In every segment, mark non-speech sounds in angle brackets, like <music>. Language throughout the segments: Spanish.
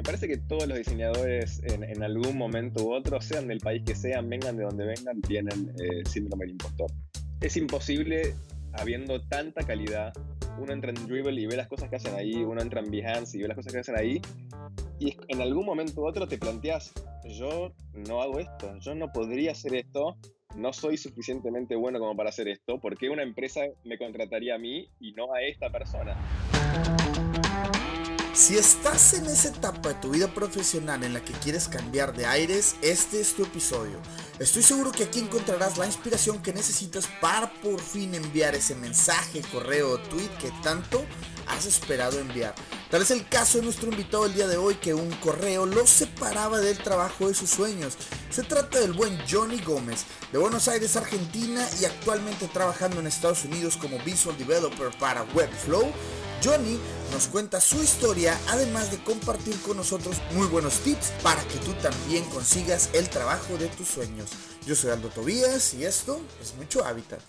Me parece que todos los diseñadores en, algún momento u otro, sean del país que sean, vengan de donde vengan, tienen eh, síndrome del impostor. Es imposible, habiendo tanta calidad, uno entra en Dribble y ve las cosas que hacen ahí, uno entra en Behance y ve las cosas que hacen ahí, y en algún momento u otro te planteas, yo no hago esto, yo no podría hacer esto, no soy suficientemente bueno como para hacer esto, ¿por qué una empresa me contrataría a mí y no a esta persona? Si estás en esa etapa de tu vida profesional en la que quieres cambiar de aires, este es tu episodio. Estoy seguro que aquí encontrarás la inspiración que necesitas para por fin enviar ese mensaje, correo o tweet que tanto has esperado enviar. Tal es el caso de nuestro invitado el día de hoy que un correo lo separaba del trabajo de sus sueños. Se trata del buen Johnny Gómez, de Buenos Aires, Argentina y actualmente trabajando en Estados Unidos como Visual Developer para Webflow. Johnny nos cuenta su historia, además de compartir con nosotros muy buenos tips para que tú también consigas el trabajo de tus sueños. Yo soy Aldo Tobías y esto es Mucho Hábitat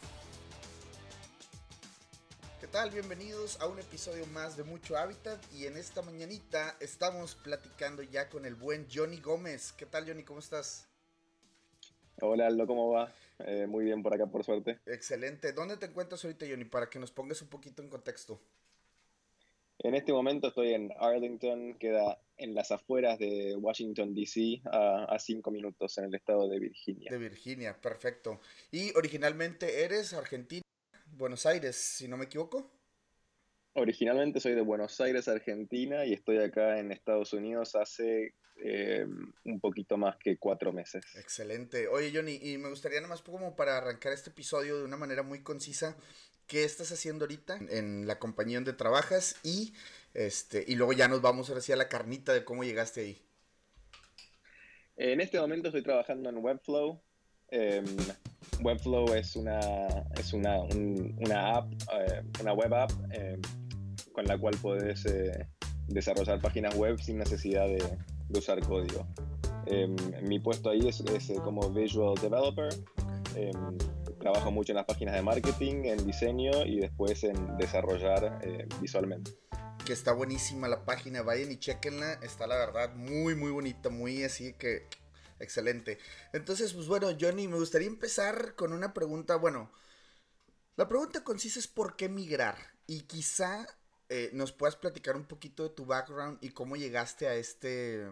tal? Bienvenidos a un episodio más de Mucho Hábitat y en esta mañanita estamos platicando ya con el buen Johnny Gómez. ¿Qué tal Johnny? ¿Cómo estás? Hola Aldo, ¿cómo va? Eh, muy bien por acá, por suerte. Excelente. ¿Dónde te encuentras ahorita Johnny? Para que nos pongas un poquito en contexto. En este momento estoy en Arlington, queda en las afueras de Washington, D.C., a, a, cinco minutos en el estado de Virginia. De Virginia, perfecto. ¿Y originalmente eres argentino? Buenos Aires, si no me equivoco. Originalmente soy de Buenos Aires, Argentina, y estoy acá en Estados Unidos hace eh, un poquito más que cuatro meses. Excelente. Oye, Johnny, y me gustaría nada más como para arrancar este episodio de una manera muy concisa, ¿qué estás haciendo ahorita en la compañía donde trabajas? Y, este, y luego ya nos vamos ahora a la carnita de cómo llegaste ahí. En este momento estoy trabajando en Webflow. Em, Webflow es una, es una, una app, eh, una web app eh, con la cual puedes eh, desarrollar páginas web sin necesidad de, usar código. Em, mi puesto ahí es, como Visual Developer. Trabajo mucho en las páginas de marketing, en diseño y después en desarrollar visualmente. Que está buenísima la página, vayan y chequenla. Está la verdad muy, muy bonita, muy así que Excelente. Entonces, pues bueno, Johnny, me gustaría empezar con una pregunta. Bueno, la pregunta consiste es por qué migrar. Y quizá eh, nos puedas platicar un poquito de tu background y cómo llegaste a este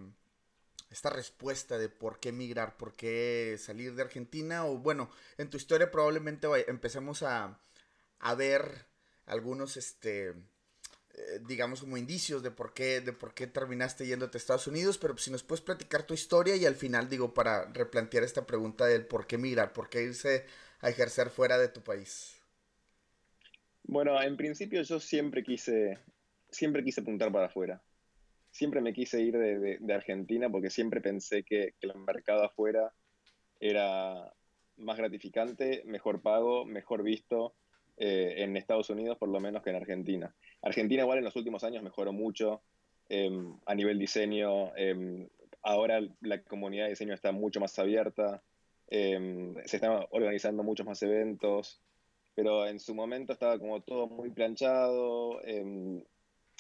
esta respuesta de por qué migrar, por qué salir de Argentina. O bueno, en tu historia probablemente empecemos a, a ver algunos este eh, digamos, como indicios de por qué, de por qué terminaste yéndote a Estados Unidos, pero si nos puedes platicar tu historia y al final, digo, para replantear esta pregunta del por qué migrar, por qué irse a ejercer fuera de tu país. Bueno, en principio yo siempre quise, siempre quise apuntar para afuera. Siempre me quise ir de, Argentina porque siempre pensé que, el mercado afuera era más gratificante, mejor pago, mejor visto, eh, en Estados Unidos por lo menos que en Argentina. Argentina igual en los últimos años mejoró mucho em, a nivel diseño. Em, ahora la comunidad de diseño está mucho más abierta, em, se están organizando muchos más eventos, pero en su momento estaba como todo muy planchado.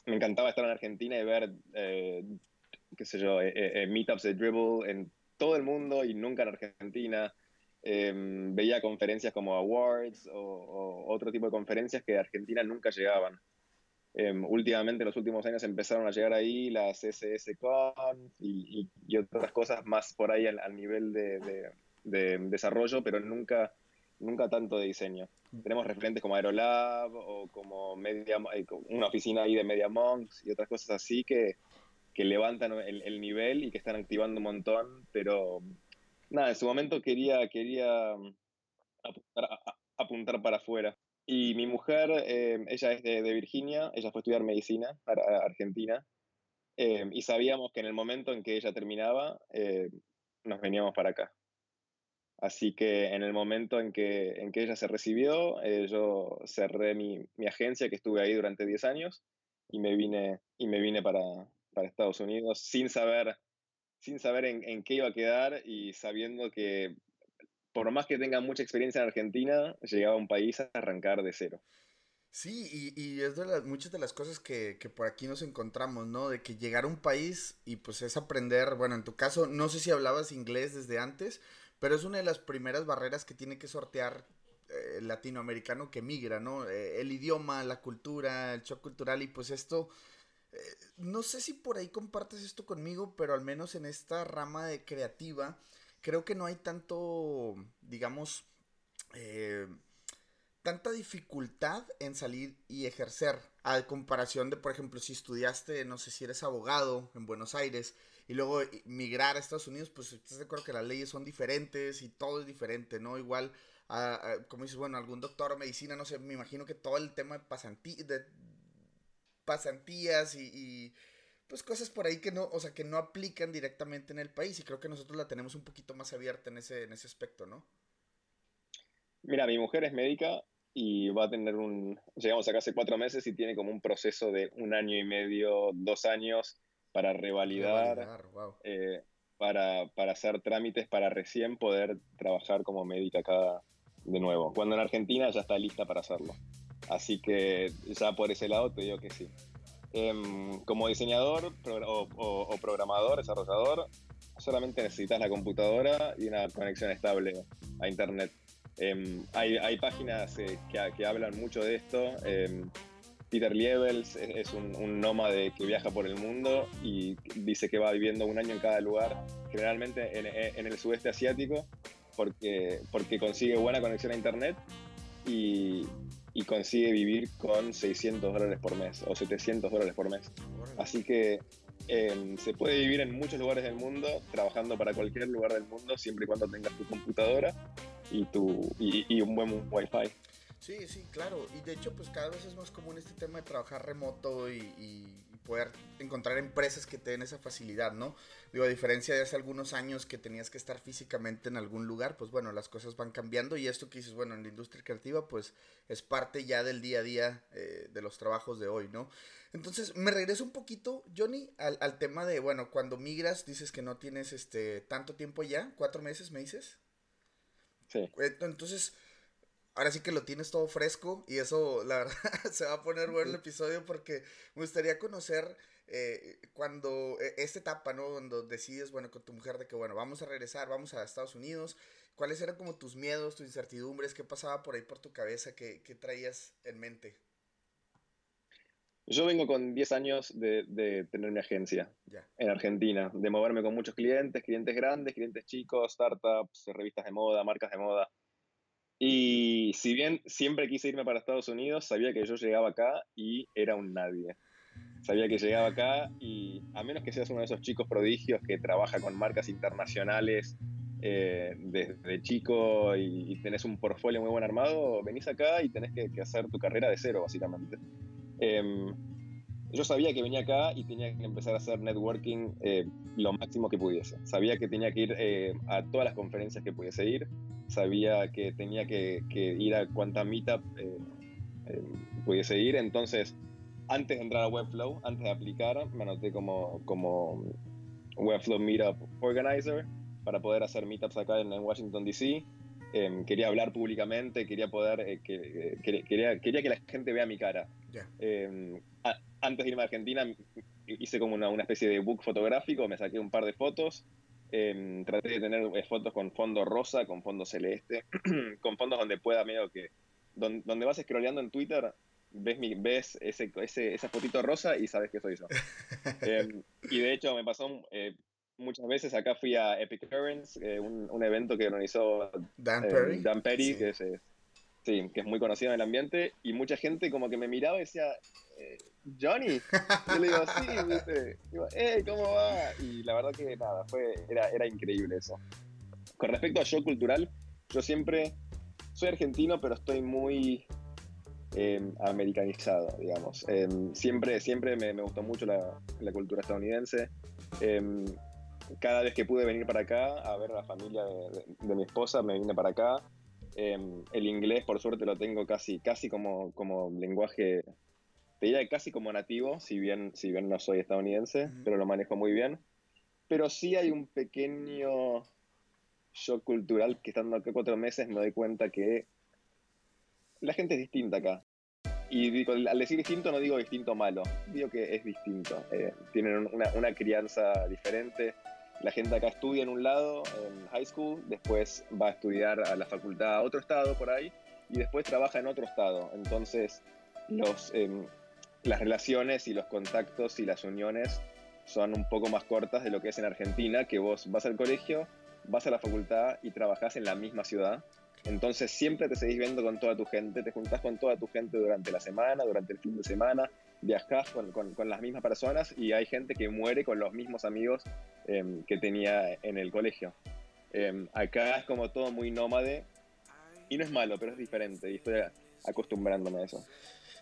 Me encantaba estar en Argentina y ver, eh, qué sé yo, eh, eh, meetups de Dribble en todo el mundo y nunca en Argentina. Em, veía conferencias como Awards o, otro tipo de conferencias que de Argentina nunca llegaban. Em, últimamente, en los últimos años, empezaron a llegar ahí las SSCon y, y, otras cosas más por ahí al, nivel de, desarrollo, pero nunca, nunca tanto de diseño. Tenemos referentes como Aerolab o como Media, eh, una oficina ahí de Media Monks y otras cosas así que, que levantan el, el nivel y que están activando un montón, pero nada, en su momento quería, quería mm, apuntar, para afuera. Y mi mujer, eh, ella es de, Virginia, ella fue a estudiar medicina a, Argentina, eh, y sabíamos que en el momento en que ella terminaba, eh, nos veníamos para acá. Así que en el momento en que, en que ella se recibió, yo cerré mi, mi, agencia, que estuve ahí durante 10 años, y me vine, y me vine para, para Estados Unidos sin saber sin saber en, qué iba a quedar y sabiendo que por más que tenga mucha experiencia en Argentina, llegaba a un país a arrancar de cero. Sí, y, es de las, muchas de las cosas que, que, por aquí nos encontramos, ¿no? De que llegar a un país y pues es aprender, bueno, en tu caso, no sé si hablabas inglés desde antes, pero es una de las primeras barreras que tiene que sortear eh, el latinoamericano que migra, ¿no? Eh, el idioma, la cultura, el shock cultural y pues esto, eh, no sé si por ahí compartes esto conmigo, pero al menos en esta rama de creativa, creo que no hay tanto, digamos, tanta dificultad en salir y ejercer, a comparación de, por ejemplo, si estudiaste, no sé si eres abogado en Buenos Aires y luego migrar a Estados Unidos, pues estás de acuerdo que las leyes son diferentes y todo es diferente, ¿no? Igual, como dices, bueno, algún doctor o medicina, no sé, me imagino que todo el tema de, de pasantías y, y, pues cosas por ahí que no, o sea, que no aplican directamente en el país y creo que nosotros la tenemos un poquito más abierta en ese, en ese aspecto, ¿no? Mira, mi mujer es médica y va a tener un, llegamos acá hace cuatro meses y tiene como un proceso de un año y medio, dos años para revalidar, eh, para, para, hacer trámites para recién poder trabajar como médica acá de nuevo. Cuando en Argentina ya está lista para hacerlo. Así que ya por ese lado te digo que sí. Em, como diseñador o, o, programador, desarrollador, solamente necesitas la computadora y una conexión estable a Internet. Em, hay, hay, páginas eh, que, que, hablan mucho de esto. Em, Peter Liebels es, un, un, nómade que viaja por el mundo y dice que va viviendo un año en cada lugar, generalmente en, en el sudeste asiático, porque, porque consigue buena conexión a Internet y, y consigue vivir con 600 dólares por mes o 700 dólares por mes. Así que Em, se puede vivir en muchos lugares del mundo, trabajando para cualquier lugar del mundo, siempre y cuando tengas tu computadora y, tu, y, un buen wifi. Sí, sí, claro. Y de hecho, pues cada vez es más común este tema de trabajar remoto y poder encontrar empresas que te den esa facilidad, ¿no? Digo, a diferencia de hace algunos años que tenías que estar físicamente en algún lugar, pues bueno, las cosas van cambiando y esto que dices, bueno, en la industria creativa, pues es parte ya del día a día eh, de los trabajos de hoy, ¿no? Entonces, me regreso un poquito, Johnny, al, al, tema de, bueno, cuando migras, dices que no tienes este tanto tiempo ya, cuatro meses, ¿me dices? Sí. Entonces, ahora sí que lo tienes todo fresco y eso, la <laughs> verdad, se va a poner bueno el episodio porque me gustaría conocer eh, cuando e, esta etapa, ¿no? Cuando decides, bueno, con tu mujer de que, bueno, vamos a regresar, vamos a Estados Unidos, ¿cuáles eran como tus miedos, tus incertidumbres? ¿Qué pasaba por ahí por tu cabeza? ¿Qué, qué traías en mente? Yo vengo con 10 años de, de tener mi agencia en Argentina, de moverme con muchos clientes, clientes grandes, clientes chicos, startups, revistas de moda, marcas de moda. Y si bien siempre quise irme para Estados Unidos, sabía que yo llegaba acá y era un nadie. Sabía que llegaba acá y a menos que seas uno de esos chicos prodigios que trabaja con marcas internacionales eh, desde chico y, tenés un portfolio muy buen armado, venís acá y tenés que, hacer tu carrera de cero, básicamente. Em, yo sabía que venía acá y tenía que empezar a hacer networking eh, lo máximo que pudiese. Sabía que tenía que ir eh, a todas las conferencias que pudiese ir. Sabía que tenía que, ir a cuanta meetup eh, pudiese ir. Entonces, antes de entrar a Webflow, antes de aplicar, me anoté como, como Webflow Meetup Organizer para poder hacer meetups acá en, Washington, D.C. Em, quería hablar públicamente, quería poder, que, quería, quería que la gente vea mi cara. Em, antes de irme a Argentina hice como una, una, especie de book fotográfico, me saqué un par de fotos, em, traté de tener eh, fotos con fondo rosa, con fondo celeste, <clears throat> con fondos donde pueda medio que, donde, vas scrolleando en Twitter, ves, mi, ves ese, ese, esa fotito rosa y sabes que soy yo. <laughs> Em, y de hecho me pasó eh, muchas veces, acá fui a Epic Currents, eh, un, un, evento que organizó Dan Perry, Dan Perry que es Que es muy conocido en el ambiente y mucha gente como que me miraba y decía, eh, Johnny. Yo le digo, sí. Digo, hey, ¿cómo va? Y la verdad que nada, fue, era, era increíble eso. Con respecto a show cultural, yo siempre soy argentino, pero estoy muy em, americanizado, digamos. Em, siempre siempre me, me, gustó mucho la, cultura estadounidense. Em, cada vez que pude venir para acá a ver a la familia de mi esposa, me vine para acá. Em, el inglés, por suerte, lo tengo casi, casi como, como lenguaje, te diría casi como nativo, si bien, si bien no soy estadounidense, pero lo manejo muy bien. Pero sí hay un pequeño shock cultural que estando acá cuatro meses me doy cuenta que la gente es distinta acá. y al decir distinto no digo distinto malo, digo que es distinto. Eh, tienen una, una, crianza diferente. La gente acá estudia en un lado, en high school, después va a estudiar a la facultad a otro estado por ahí y después trabaja en otro estado. Entonces, em, las relaciones y los contactos y las uniones son un poco más cortas de lo que es en Argentina, que vos vas al colegio, vas a la facultad y trabajás en la misma ciudad. Entonces siempre te seguís viendo con toda tu gente, te juntás con toda tu gente durante la semana, durante el fin de semana, viajás con, con, las mismas personas y hay gente que muere con los mismos amigos em, que tenía en el colegio. Em, acá es como todo muy nómade y no es malo, pero es diferente y estoy acostumbrándome a eso.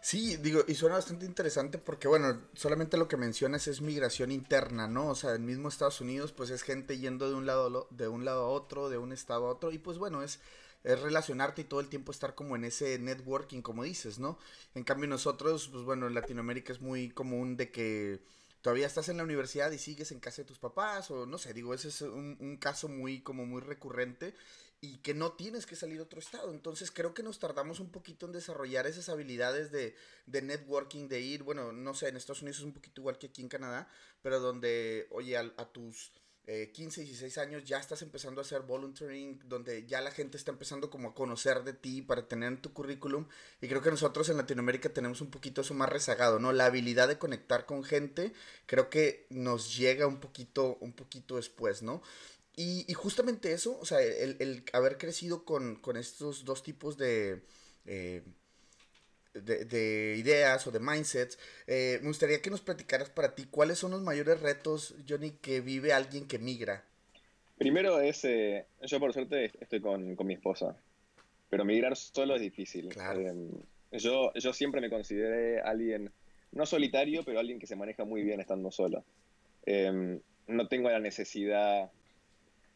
Sí, digo, y suena bastante interesante porque, bueno, solamente lo que mencionas es migración interna, ¿no? O sea, en mismo Estados Unidos, pues es gente yendo de un lado, de un lado a otro, de un estado a otro, y pues bueno, es, es relacionarte y todo el tiempo estar como en ese networking, como dices, ¿no? En cambio nosotros, pues bueno, en Latinoamérica es muy común de que todavía estás en la universidad y sigues en casa de tus papás, o no sé, digo, ese es un, caso muy, como muy recurrente y que no tienes que salir a otro estado. Entonces creo que nos tardamos un poquito en desarrollar esas habilidades de, de, networking, de ir, bueno, no sé, en Estados Unidos es un poquito igual que aquí en Canadá, pero donde, oye, a, tus 15, eh, 16 años ya estás empezando a hacer volunteering, donde ya la gente está empezando como a conocer de ti para tener en tu currículum. Y creo que nosotros en Latinoamérica tenemos un poquito eso más rezagado, ¿no? La habilidad de conectar con gente creo que nos llega un poquito, un poquito después, ¿no? Y, justamente eso, o sea, el, haber crecido con, estos dos tipos de, eh, de, ideas o de mindsets, eh, me gustaría que nos platicaras para ti cuáles son los mayores retos, Johnny, que vive alguien que migra. Primero es, eh, yo por suerte estoy con, mi esposa, pero migrar solo es difícil. yo, yo siempre me consideré alguien, no solitario, pero alguien que se maneja muy bien estando solo. no tengo la necesidad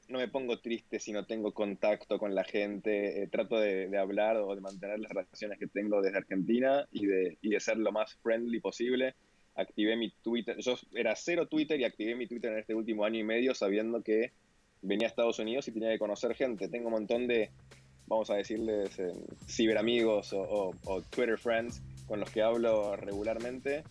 no me pongo triste si no tengo contacto con la gente, eh, trato de, hablar o de mantener las relaciones que tengo desde Argentina y de, y de ser lo más friendly posible. Activé mi Twitter, yo era cero Twitter y activé mi Twitter en este último año y medio sabiendo que venía a Estados Unidos y tenía que conocer gente. Tengo un montón de, vamos a decirles, eh, ciberamigos o, o Twitter friends con los que hablo regularmente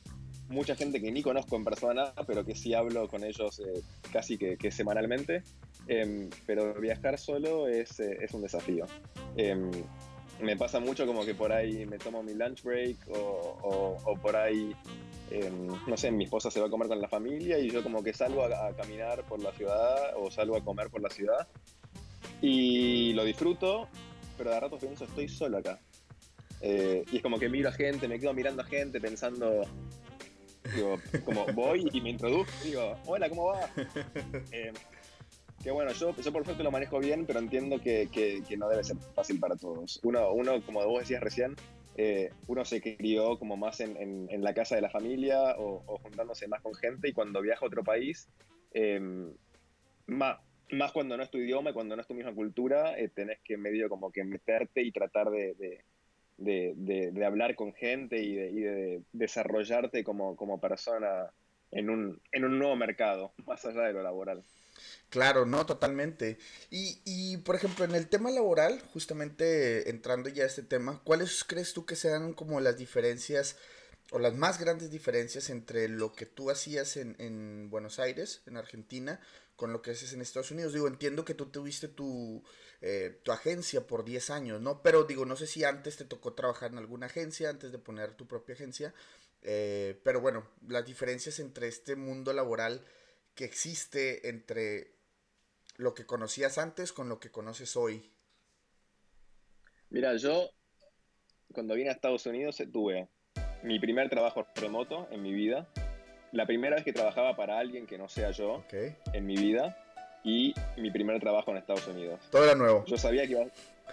mucha gente que ni conozco en persona, pero que sí hablo con ellos eh, casi que, semanalmente. Em, pero viajar solo es, eh, es un desafío. Em, me pasa mucho como que por ahí me tomo mi lunch break o, o, por ahí, em, no sé, mi esposa se va a comer con la familia y yo como que salgo a, caminar por la ciudad o salgo a comer por la ciudad y lo disfruto, pero de rato pienso, estoy solo acá. Eh, y es como que miro a gente, me quedo mirando a gente pensando, Digo, como voy y me introduzco, digo, hola, ¿cómo va? <laughs> Eh, que bueno, yo, yo por suerte lo manejo bien, pero entiendo que, que, no debe ser fácil para todos. Uno, uno como vos decías recién, eh, uno se crió como más en, en, la casa de la familia o, juntándose más con gente y cuando viaja a otro país, em, más, más cuando no es tu idioma y cuando no es tu misma cultura, eh, tenés que medio como que meterte y tratar de de, de, hablar con gente y de, y de desarrollarte como, como persona en un, en un nuevo mercado, más allá de lo laboral. Claro, no, totalmente. Y, y, por ejemplo, en el tema laboral, justamente entrando ya a este tema, ¿cuáles crees tú que sean como las diferencias o las más grandes diferencias entre lo que tú hacías en, en Buenos Aires, en Argentina, con lo que haces en Estados Unidos? Digo, entiendo que tú tuviste tu, eh, tu agencia por 10 años, ¿no? Pero digo, no sé si antes te tocó trabajar en alguna agencia, antes de poner tu propia agencia, eh, pero bueno, las diferencias entre este mundo laboral que existe entre lo que conocías antes con lo que conoces hoy. Mira, yo cuando vine a Estados Unidos tuve mi primer trabajo remoto en mi vida, la primera vez que trabajaba para alguien que no sea yo en mi vida y mi primer trabajo en Estados Unidos. Todo era nuevo. Yo sabía que iba,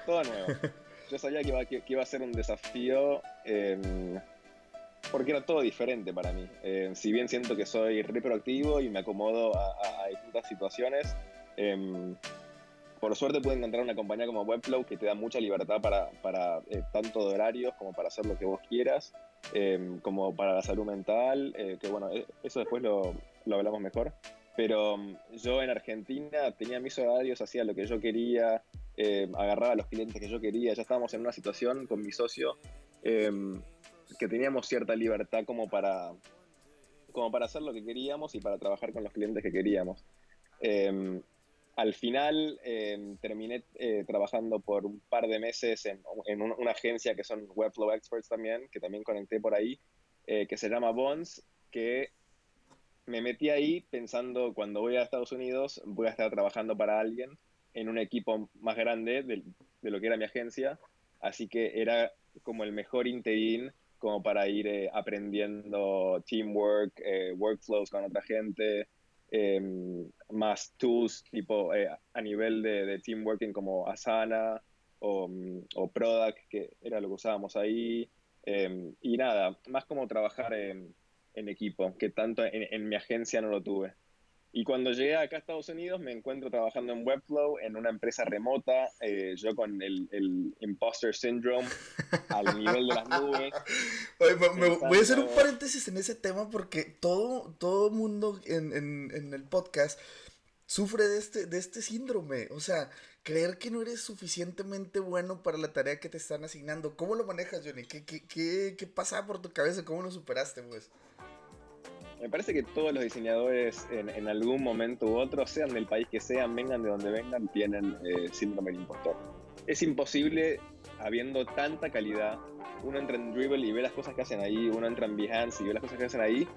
todo nuevo. <laughs> Yo sabía que iba, que, iba a ser un desafío em, porque era todo diferente para mí. Em, si bien siento que soy re proactivo y me acomodo a, distintas situaciones, em, por suerte pude encontrar una compañía como Webflow que te da mucha libertad para, para eh, tanto de horarios como para hacer lo que vos quieras, como para la salud mental, eh, que bueno, e, eso después lo, lo hablamos mejor. Pero um, yo en Argentina tenía mis horarios, hacía lo que yo quería, eh, agarraba a los clientes que yo quería. Ya estábamos en una situación con mi socio em, que teníamos cierta libertad como para, como para hacer lo que queríamos y para trabajar con los clientes que queríamos. Al final em, terminé eh, trabajando por un par de meses en, una agencia que son Webflow Experts también, que también conecté por ahí, eh, que se llama Bonds, que me metí ahí pensando cuando voy a Estados Unidos voy a estar trabajando para alguien en un equipo más grande de, lo que era mi agencia, así que era como el mejor interín como para ir eh, aprendiendo teamwork, workflows con otra gente, Em, más tools tipo eh, a nivel de, team working como Asana o, mm, o, Product, que era lo que usábamos ahí. Em, y nada, más como trabajar en, equipo, que tanto en mi agencia no lo tuve. Y cuando llegué acá a Estados Unidos me encuentro trabajando en Webflow, en una empresa remota, eh, yo con el, el, imposter syndrome al nivel de las nubes. <laughs> voy a hacer un paréntesis en ese tema porque todo, todo mundo en, en, en, el podcast sufre de este, de este síndrome. O sea, creer que no eres suficientemente bueno para la tarea que te están asignando. ¿Cómo lo manejas, Johnny? ¿Qué, qué, qué, qué pasa por tu cabeza? ¿Cómo lo superaste, pues? Me parece que todos los diseñadores en, algún momento u otro, sean del país que sean, vengan de donde vengan, tienen eh, síndrome del impostor. Es imposible, habiendo tanta calidad, uno entra en Dribble y ve las cosas que hacen ahí, uno entra en Behance y ve las cosas que hacen ahí,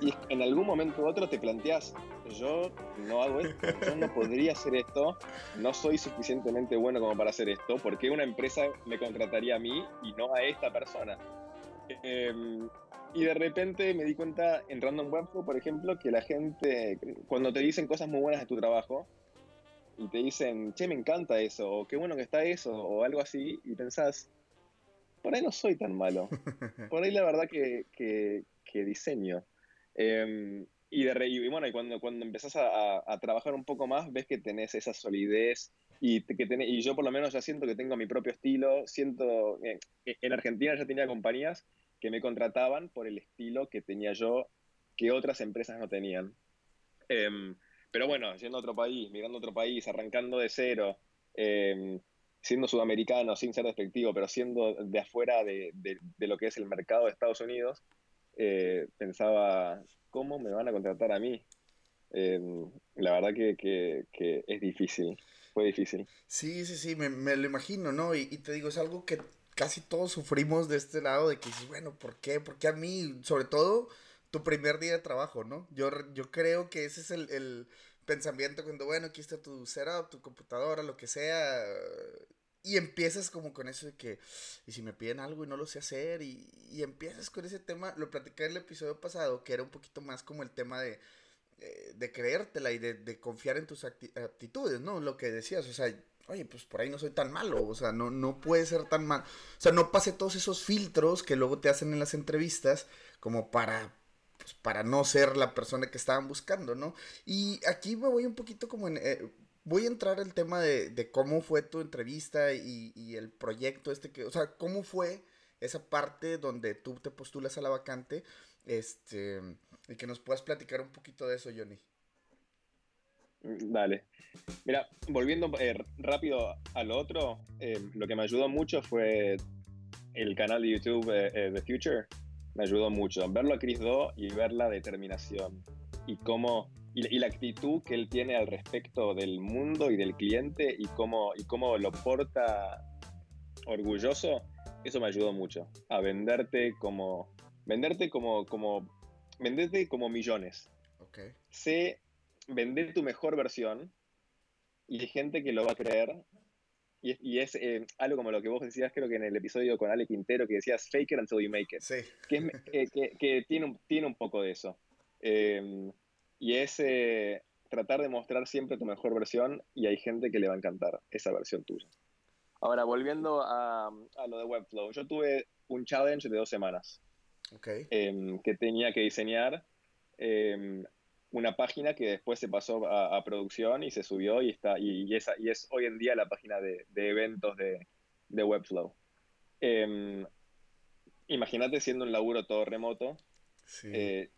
y en algún momento u otro te planteas, yo no hago esto, yo no podría hacer esto, no soy suficientemente bueno como para hacer esto, ¿por qué una empresa me contrataría a mí y no a esta persona? Em, y de repente me di cuenta en Random Webflow, por ejemplo, que la gente, cuando te dicen cosas muy buenas de tu trabajo, y te dicen, che, me encanta eso, o qué bueno que está eso, o algo así, y pensás, por ahí no soy tan malo. <laughs> Por ahí la verdad que, que, diseño. Em, y, de, y bueno, y cuando, cuando empezás a, a, trabajar un poco más, ves que tenés esa solidez y, que tenés, y yo por lo menos ya siento que tengo mi propio estilo. Siento, eh, en Argentina ya tenía compañías que me contrataban por el estilo que tenía yo que otras empresas no tenían. Em, pero bueno, yendo a otro país, migrando a otro país, arrancando de cero, em, siendo sudamericano, sin ser despectivo, pero siendo de afuera de, de, lo que es el mercado de Estados Unidos, eh, pensaba, ¿cómo me van a contratar a mí? Em, la verdad que, que, que, es difícil, fue difícil. Sí, sí, sí, me, me lo imagino, ¿no? Y, y, te digo, es algo que casi todos sufrimos de este lado de que dices, bueno, ¿por qué? Porque a mí, sobre todo, tu primer día de trabajo, ¿no? Yo, yo creo que ese es el, el pensamiento cuando, bueno, aquí está tu setup, tu computadora, lo que sea. Y empiezas como con eso de que, y si me piden algo y no lo sé hacer, y, y empiezas con ese tema, lo platicé en el episodio pasado, que era un poquito más como el tema de, eh, de creértela y de, de confiar en tus aptitudes, ¿no? Lo que decías, o sea, oye, pues por ahí no soy tan malo, o sea, no, no puede ser tan mal. O sea, no pase todos esos filtros que luego te hacen en las entrevistas como para, pues, para no ser la persona que estaban buscando, ¿no? Y aquí me voy un poquito como en... Eh, voy a entrar al tema de, de, cómo fue tu entrevista y, y, el proyecto este que, o sea, cómo fue esa parte donde tú te postulas a la vacante, este, y que nos puedas platicar un poquito de eso, Johnny. Dale. Mira, volviendo eh, rápido a lo otro, eh, lo que me ayudó mucho fue el canal de YouTube eh, The Future. Me ayudó mucho. Verlo a Chris Do y ver la determinación y cómo y, la actitud que él tiene al respecto del mundo y del cliente y cómo, y cómo lo porta orgulloso, eso me ayudó mucho. A venderte como. Venderte como. como venderte como millones. Okay. Sé vender tu mejor versión y hay gente que lo va a creer. Y, es eh, algo como lo que vos decías, creo que en el episodio con Ale Quintero, que decías fake it until you make it. Sí. Que, que, tiene, un, tiene un poco de eso. Em, y es eh, tratar de mostrar siempre tu mejor versión y hay gente que le va a encantar esa versión tuya. Ahora, volviendo a, a lo de Webflow, yo tuve un challenge de dos semanas okay. Em, que tenía que diseñar em, una página que después se pasó a, producción y se subió y está y, es, y, es, hoy en día la página de, eventos de, Webflow. Em, imagínate siendo un laburo todo remoto. Eh,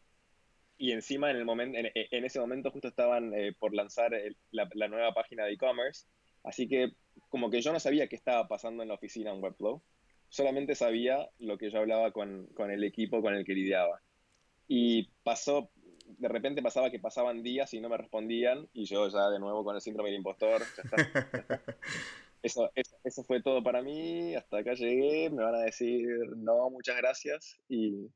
y encima en, el momento, en, ese momento justo estaban eh, por lanzar la, nueva página de e-commerce. Así que como que yo no sabía qué estaba pasando en la oficina en Webflow. solamente sabía lo que yo hablaba con, con el equipo con el que lidiaba. Y pasó, de repente pasaba que pasaban días y no me respondían y yo ya de nuevo con el síndrome del impostor. <laughs> Eso, eso, fue todo para mí, hasta acá llegué, me van a decir no, muchas gracias y,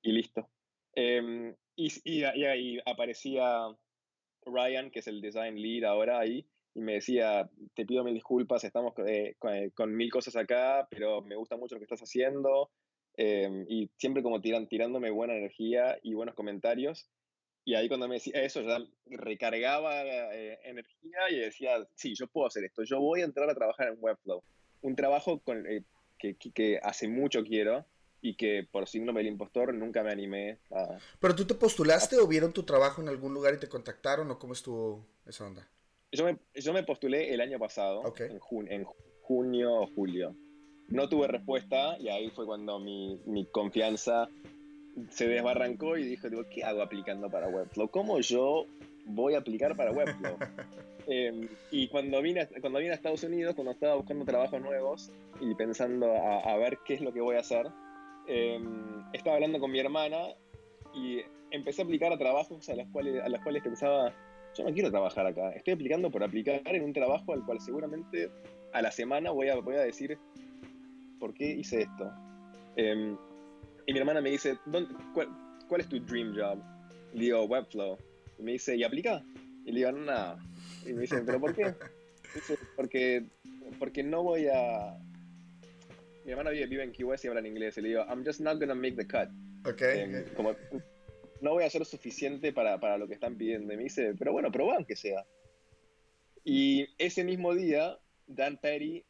y listo. Em, y, y, ahí aparecía Ryan, que es el design lead ahora ahí, y me decía, te pido mil disculpas, estamos eh, con, con, mil cosas acá, pero me gusta mucho lo que estás haciendo. Em, y siempre como tiran, tirándome buena energía y buenos comentarios. Y ahí cuando me decía eso, recargaba eh, energía y decía, sí, yo puedo hacer esto, yo voy a entrar a trabajar en Webflow. Un trabajo con, eh, que, que, hace mucho quiero y que por síndrome del impostor nunca me animé a... ¿Pero tú te postulaste o vieron tu trabajo en algún lugar y te contactaron o cómo estuvo esa onda? Yo me, yo me postulé el año pasado, en, en junio o julio. No tuve respuesta y ahí fue cuando mi, mi confianza se desbarrancó y dijo, digo, ¿qué hago aplicando para Webflow? ¿Cómo yo voy a aplicar para Webflow? <laughs> Em, y cuando vine, cuando vine a Estados Unidos, cuando estaba buscando trabajos nuevos y pensando a, ver qué es lo que voy a hacer, em, estaba hablando con mi hermana y empecé a aplicar a trabajos a los cuales, a los cuales pensaba, yo no quiero trabajar acá, estoy aplicando por aplicar en un trabajo al cual seguramente a la semana voy a, voy a decir, ¿por qué hice esto? Em, y mi hermana me dice, cuál, cuál, es tu dream job? Y le digo, Webflow. Y me dice, ¿y aplica? Y le digo, no. Y me dice, ¿pero por qué? Dice, porque, porque no voy a... Mi hermana vive, en Key West y habla en inglés. Y le digo, I'm just not gonna make the cut. Okay. Em, como, no voy a hacer suficiente para, para, lo que están pidiendo. Y me dice, pero bueno, probá aunque sea. Y ese mismo día, Dan Perry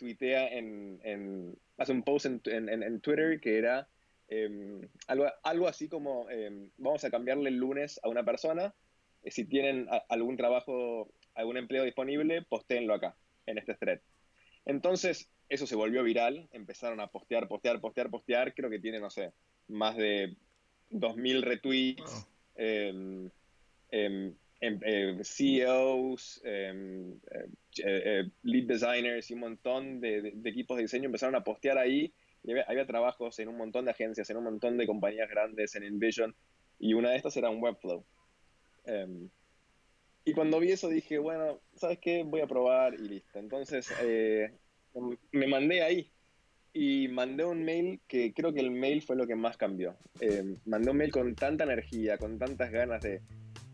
tuitea en, en hace un post en, en, en Twitter que era Em, algo, algo así como em, vamos a cambiarle el lunes a una persona, eh, si tienen algún trabajo, algún empleo disponible, postéenlo acá, en este thread. Entonces, eso se volvió viral, empezaron a postear, postear, postear, postear, creo que tiene, no sé, más de 2.000 retweets, em, eh, CEOs, eh, eh, lead designers y un montón de, de, equipos de diseño empezaron a postear ahí había, trabajos en un montón de agencias, en un montón de compañías grandes, en InVision, y una de estas era un Webflow. Em, y cuando vi eso dije, bueno, ¿sabes qué? Voy a probar y listo. Entonces eh, me mandé ahí y mandé un mail que creo que el mail fue lo que más cambió. Em, mandé un mail con tanta energía, con tantas ganas de,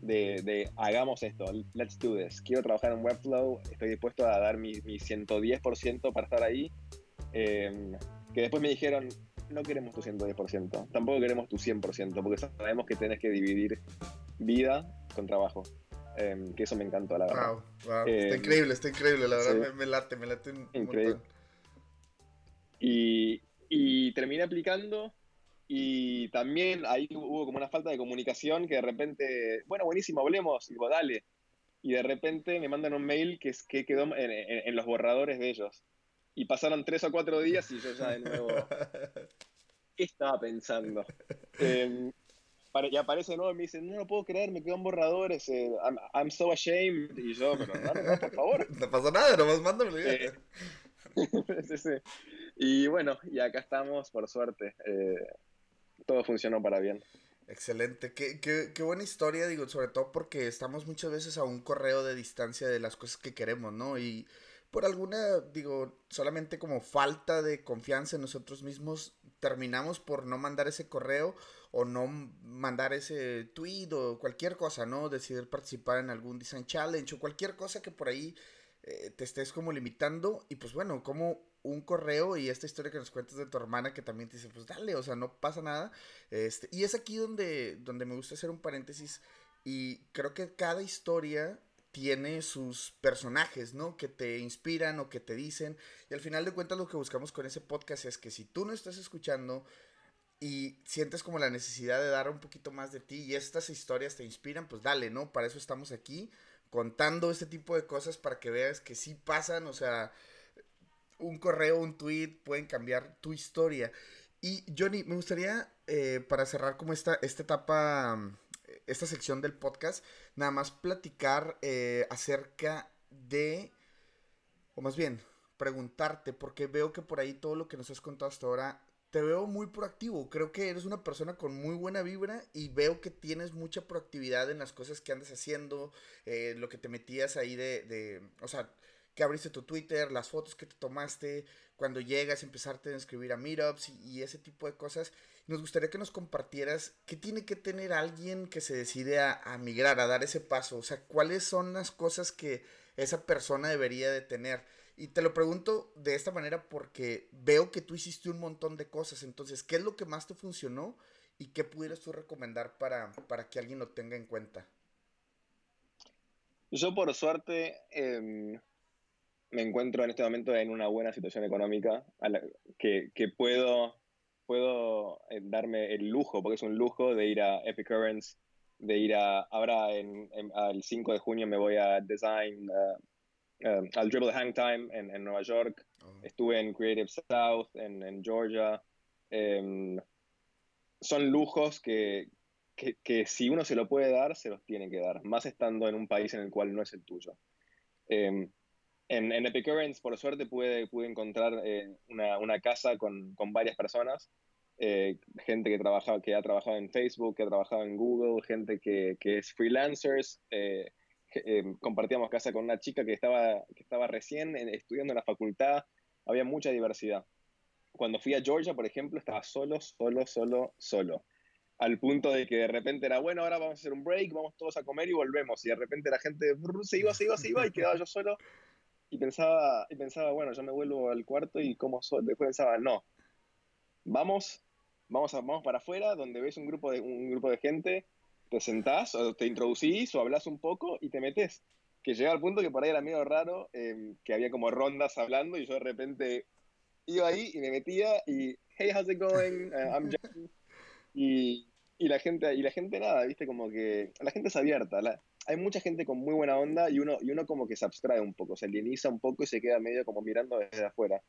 de, hagamos esto, let's do this. Quiero trabajar en Webflow, estoy dispuesto a dar mi, mi 110% para estar ahí. Em, que después me dijeron, no queremos tu 110%, tampoco queremos tu 100%, porque sabemos que tenés que dividir vida con trabajo. Em, que eso me encantó, la verdad. Wow, está em, increíble, está increíble, la verdad me, late, me late un Increíble. Y, y terminé aplicando y también ahí hubo como una falta de comunicación que de repente, bueno, buenísimo, hablemos, y digo, dale. Y de repente me mandan un mail que, es, que quedó en, en los borradores de ellos. Y pasaron tres o cuatro días y yo ya de nuevo. <laughs> ¿Qué estaba pensando? Eh, y aparece de nuevo y me dice, no lo puedo creer, me quedan borradores, eh, I'm, so ashamed. Y yo, pero no, no, por favor. <laughs> No pasa nada, nomás mándame. Eh, <laughs> sí, sí. Y bueno, y acá estamos, por suerte. Eh, todo funcionó para bien. Excelente, qué, qué, qué, buena historia, digo, sobre todo porque estamos muchas veces a un correo de distancia de las cosas que queremos, ¿no? Y por alguna, digo, solamente como falta de confianza en nosotros mismos, terminamos por no mandar ese correo o no mandar ese tweet o cualquier cosa, ¿no? Decidir participar en algún design challenge o cualquier cosa que por ahí eh, te estés como limitando. Y pues bueno, como un correo y esta historia que nos cuentas de tu hermana que también te dice, pues dale, o sea, no pasa nada. Este, y es aquí donde, donde me gusta hacer un paréntesis y creo que cada historia tiene sus personajes, ¿no? Que te inspiran o que te dicen. Y al final de cuentas lo que buscamos con ese podcast es que si tú no estás escuchando y sientes como la necesidad de dar un poquito más de ti y estas historias te inspiran, pues dale, ¿no? Para eso estamos aquí contando este tipo de cosas para que veas que sí pasan, o sea, un correo, un tweet pueden cambiar tu historia. Y Johnny, me gustaría, eh, para cerrar como esta, esta etapa esta sección del podcast, nada más platicar eh, acerca de, o más bien, preguntarte, porque veo que por ahí todo lo que nos has contado hasta ahora, te veo muy proactivo. Creo que eres una persona con muy buena vibra y veo que tienes mucha proactividad en las cosas que andas haciendo, eh, lo que te metías ahí de, de, o sea, que abriste tu Twitter, las fotos que te tomaste, cuando llegas, empezarte a escribir a meetups y, ese tipo de cosas. Nos gustaría que nos compartieras qué tiene que tener alguien que se decide a, a migrar, a dar ese paso. O sea, cuáles son las cosas que esa persona debería de tener. Y te lo pregunto de esta manera porque veo que tú hiciste un montón de cosas. Entonces, ¿qué es lo que más te funcionó y qué pudieras tú recomendar para, para que alguien lo tenga en cuenta? Yo, por suerte, em, me encuentro en este momento en una buena situación económica que, que, puedo, puedo eh, darme el lujo, porque es un lujo, de ir a Epic Currents, de ir a. Ahora, en, el 5 de junio, me voy a Design. Um, al Dribble Hang Time en, en Nueva York, oh. estuve en Creative South, en, en Georgia. Um, son lujos que, que, que, si uno se lo puede dar, se los tiene que dar, más estando en un país en el cual no es el tuyo. Um, en, en Epicurrents, por suerte, pude, pude encontrar eh, una, una, casa con, con varias personas, eh, gente que, trabaja, que ha trabajado en Facebook, que ha trabajado en Google, gente que, que es freelancers, eh, eh, compartíamos casa con una chica que estaba, que estaba recién estudiando en la facultad, había mucha diversidad. Cuando fui a Georgia, por ejemplo, estaba solo, solo, solo, solo. Al punto de que de repente era, bueno, ahora vamos a hacer un break, vamos todos a comer y volvemos. Y de repente la gente se iba, se iba, se iba y quedaba yo solo. Y pensaba, y pensaba bueno, yo me vuelvo al cuarto y como solo. Después pensaba, no, vamos, vamos, a, vamos para afuera, donde ves un grupo de, un grupo de gente te sentás o te introducís o hablas un poco y te metes. Que llega al punto que por ahí era medio raro, em, que había como rondas hablando y yo de repente iba ahí y me metía y, hey, how's it going? <laughs> Uh, I'm John. Y, y, la gente, y la gente nada, viste, como que la gente es abierta. La, hay mucha gente con muy buena onda y uno, y uno como que se abstrae un poco, se alieniza un poco y se queda medio como mirando desde afuera.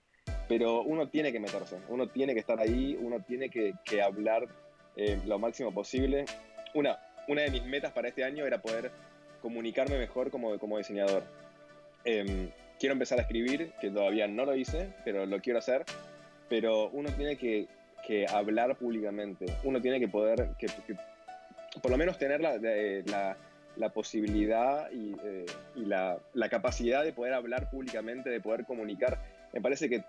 Pero uno tiene que meterse, uno tiene que estar ahí, uno tiene que, que hablar eh, lo máximo posible. Una, una de mis metas para este año era poder comunicarme mejor como, como diseñador. Em, quiero empezar a escribir, que todavía no lo hice, pero lo quiero hacer. Pero uno tiene que, que hablar públicamente. Uno tiene que poder, que, por lo menos tener la, la, la posibilidad y, eh, la, capacidad de poder hablar públicamente, de poder comunicar. Me parece que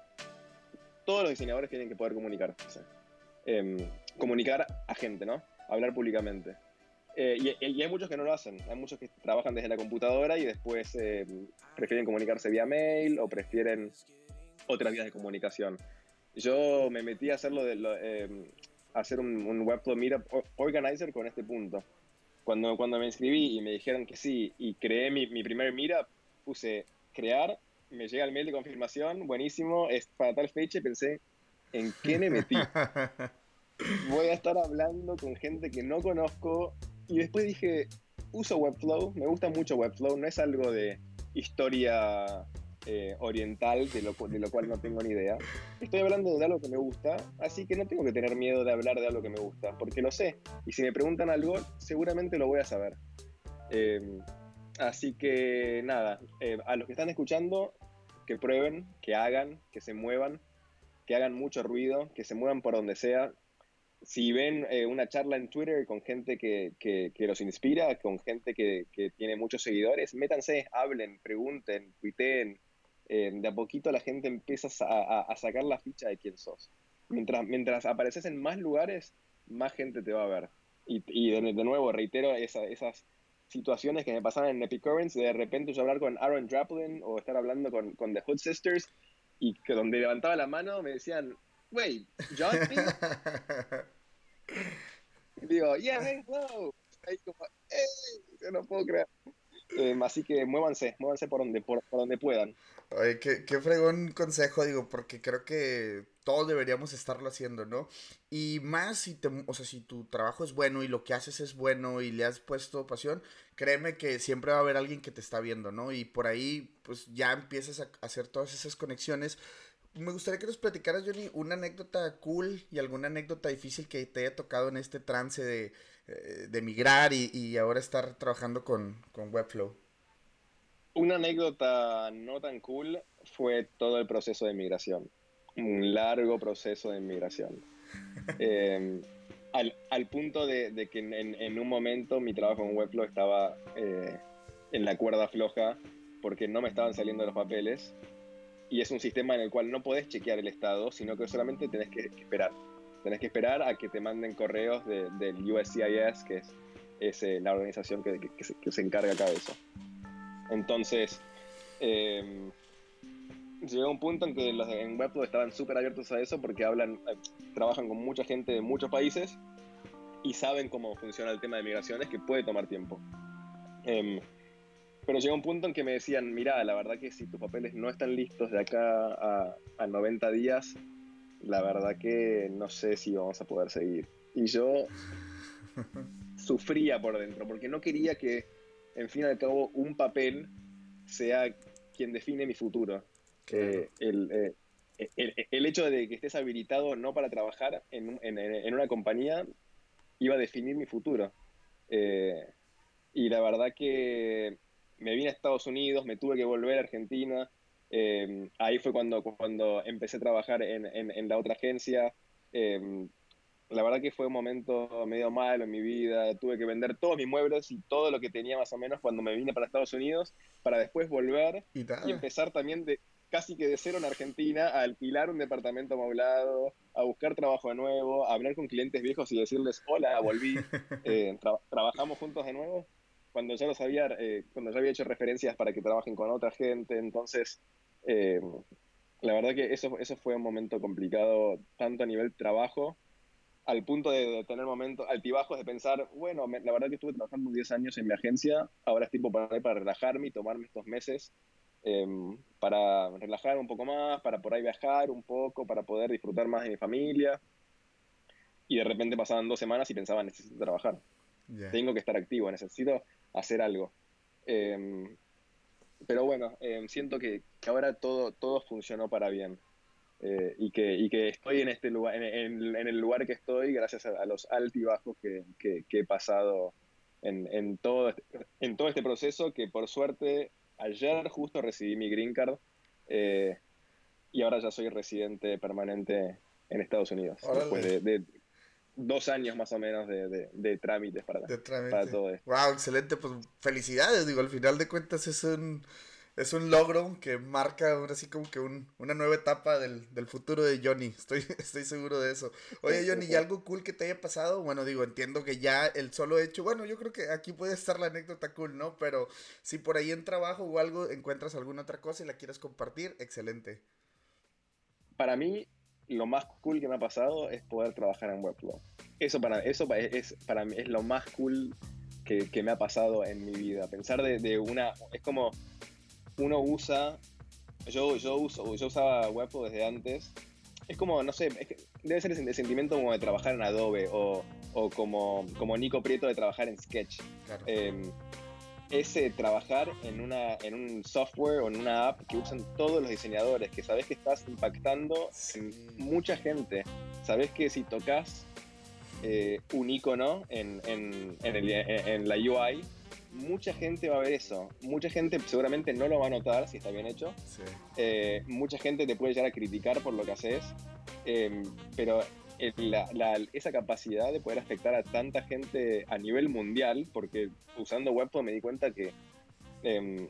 todos los diseñadores tienen que poder comunicar. Em, comunicar a gente, ¿no? Hablar públicamente. Eh, y, hay muchos que no lo hacen. Hay muchos que trabajan desde la computadora y después eh, prefieren comunicarse vía mail o prefieren otras vías de comunicación. Yo me metí a hacerlo de, eh, hacer un, un Webflow Meetup Organizer con este punto. Cuando, cuando me inscribí y me dijeron que sí y creé mi, mi primer Meetup, puse crear, me llega el mail de confirmación, buenísimo, es para tal fecha y pensé, ¿en qué me metí? <laughs> Voy a estar hablando con gente que no conozco y después dije, uso Webflow, me gusta mucho Webflow, no es algo de historia eh, oriental, de lo, de lo cual no tengo ni idea. Estoy hablando de algo que me gusta, así que no tengo que tener miedo de hablar de algo que me gusta, porque lo sé. Y si me preguntan algo, seguramente lo voy a saber. Em, así que nada, eh, a los que están escuchando, que prueben, que hagan, que se muevan, que hagan mucho ruido, que se muevan por donde sea, si ven eh, una charla en Twitter con gente que, que, los inspira, con gente que, que, tiene muchos seguidores, métanse, hablen, pregunten, tuiteen. Eh, de a poquito la gente empieza a, a, sacar la ficha de quién sos. Mientras, mientras apareces en más lugares, más gente te va a ver. Y, y de, de, nuevo, reitero esa, esas situaciones que me pasaban en Epic Currents, de repente yo hablar con Aaron Draplin o estar hablando con, con The Hood Sisters, y que donde levantaba la mano me decían, wait, John <laughs> digo, yeah, hey, wow. Ahí como, hey, yo no puedo creer. Eh, así que muévanse, muévanse por donde, por, por donde puedan. Oye, qué, qué, fregón consejo, digo, porque creo que todos deberíamos estarlo haciendo, ¿no? Y más si te, o sea, si tu trabajo es bueno y lo que haces es bueno y le has puesto pasión, créeme que siempre va a haber alguien que te está viendo, ¿no? Y por ahí, pues ya empiezas a hacer todas esas conexiones me gustaría que nos platicaras, Johnny, una anécdota cool y alguna anécdota difícil que te haya tocado en este trance de, eh, de migrar y, y, ahora estar trabajando con, con Webflow. Una anécdota no tan cool fue todo el proceso de migración. Un largo proceso de migración. <laughs> Em, al, punto de, que en, un momento mi trabajo en Webflow estaba eh, en la cuerda floja porque no me estaban saliendo los papeles y es un sistema en el cual no podés chequear el estado, sino que solamente tenés que, esperar. Tenés que esperar a que te manden correos del USCIS, que es, eh, la organización que, se, encarga acá de eso. Entonces, eh, llegó un punto en que los en Webflow estaban súper abiertos a eso porque hablan, eh, trabajan con mucha gente de muchos países y saben cómo funciona el tema de migraciones, que puede tomar tiempo. Em, pero llegó un punto en que me decían, mira, la verdad que si tus papeles no están listos de acá a, a 90 días, la verdad que no sé si vamos a poder seguir. Y yo <laughs> sufría por dentro, porque no quería que, en fin y al cabo, un papel sea quien define mi futuro. Eh, el, el, hecho de que estés habilitado no para trabajar en, en, una compañía iba a definir mi futuro. Eh, y la verdad que me vine a Estados Unidos, me tuve que volver a Argentina. Eh, ahí fue cuando, cuando empecé a trabajar en, en la otra agencia. la verdad que fue un momento medio malo en mi vida. Tuve que vender todos mis muebles y todo lo que tenía más o menos cuando me vine para Estados Unidos para después volver y, y empezar también de, casi que de cero en Argentina a alquilar un departamento amoblado, a buscar trabajo de nuevo, a hablar con clientes viejos y decirles, hola, volví, <laughs> eh, trabajamos juntos de nuevo, cuando ya los había, eh, cuando ya había hecho referencias para que trabajen con otra gente, entonces, eh, la verdad que eso, eso fue un momento complicado, tanto a nivel trabajo, al punto de, tener momentos altibajos de pensar, bueno, la verdad que estuve trabajando 10 años en mi agencia, ahora es tiempo para, para relajarme y tomarme estos meses Em, para relajar un poco más, para por ahí viajar un poco, para poder disfrutar más de mi familia. Y de repente pasaban dos semanas y pensaba, necesito trabajar. Tengo que estar activo, necesito hacer algo. Em, pero bueno, em, siento que, ahora todo, todo funcionó para bien. Eh, y, que, y que estoy en este lugar, en, el lugar que estoy gracias a, los altibajos que, que, que he pasado en, en, todo este, en todo este proceso que por suerte ayer justo recibí mi green card eh, y ahora ya soy residente permanente en Estados Unidos. Después de, dos años más o menos de, trámites para, para todo esto. Wow, excelente, pues felicidades, digo, al final de cuentas es un es un logro que marca ahora sí como que una nueva etapa del, futuro de Johnny. <laughs> Estoy, estoy seguro de eso. Oye, Johnny, ¿y algo cool que te haya pasado? Bueno, digo, entiendo que ya el solo hecho, bueno, yo creo que aquí puede estar la anécdota cool, ¿no? Pero si por ahí en trabajo o algo encuentras alguna otra cosa y la quieres compartir, excelente. Para mí, lo más cool que me ha pasado es poder trabajar en Webflow. Eso para, eso es, para mí es lo más cool que, me ha pasado en mi vida. Pensar de, de una... Es como uno usa, yo, yo, uso, yo usaba Webflow desde antes, es como, no sé, debe ser el sentimiento como de trabajar en Adobe o, o como, como Nico Prieto de trabajar en Sketch. Em, ese trabajar en, una, en un software o en una app que usan todos los diseñadores, que sabes que estás impactando en mucha gente. Sabes que si tocas eh, un icono en, en, en, la UI, mucha gente va a ver eso. Mucha gente seguramente no lo va a notar si está bien hecho. Eh, mucha gente te puede llegar a criticar por lo que haces. Pero esa capacidad de poder afectar a tanta gente a nivel mundial, porque usando Webflow me di cuenta que em,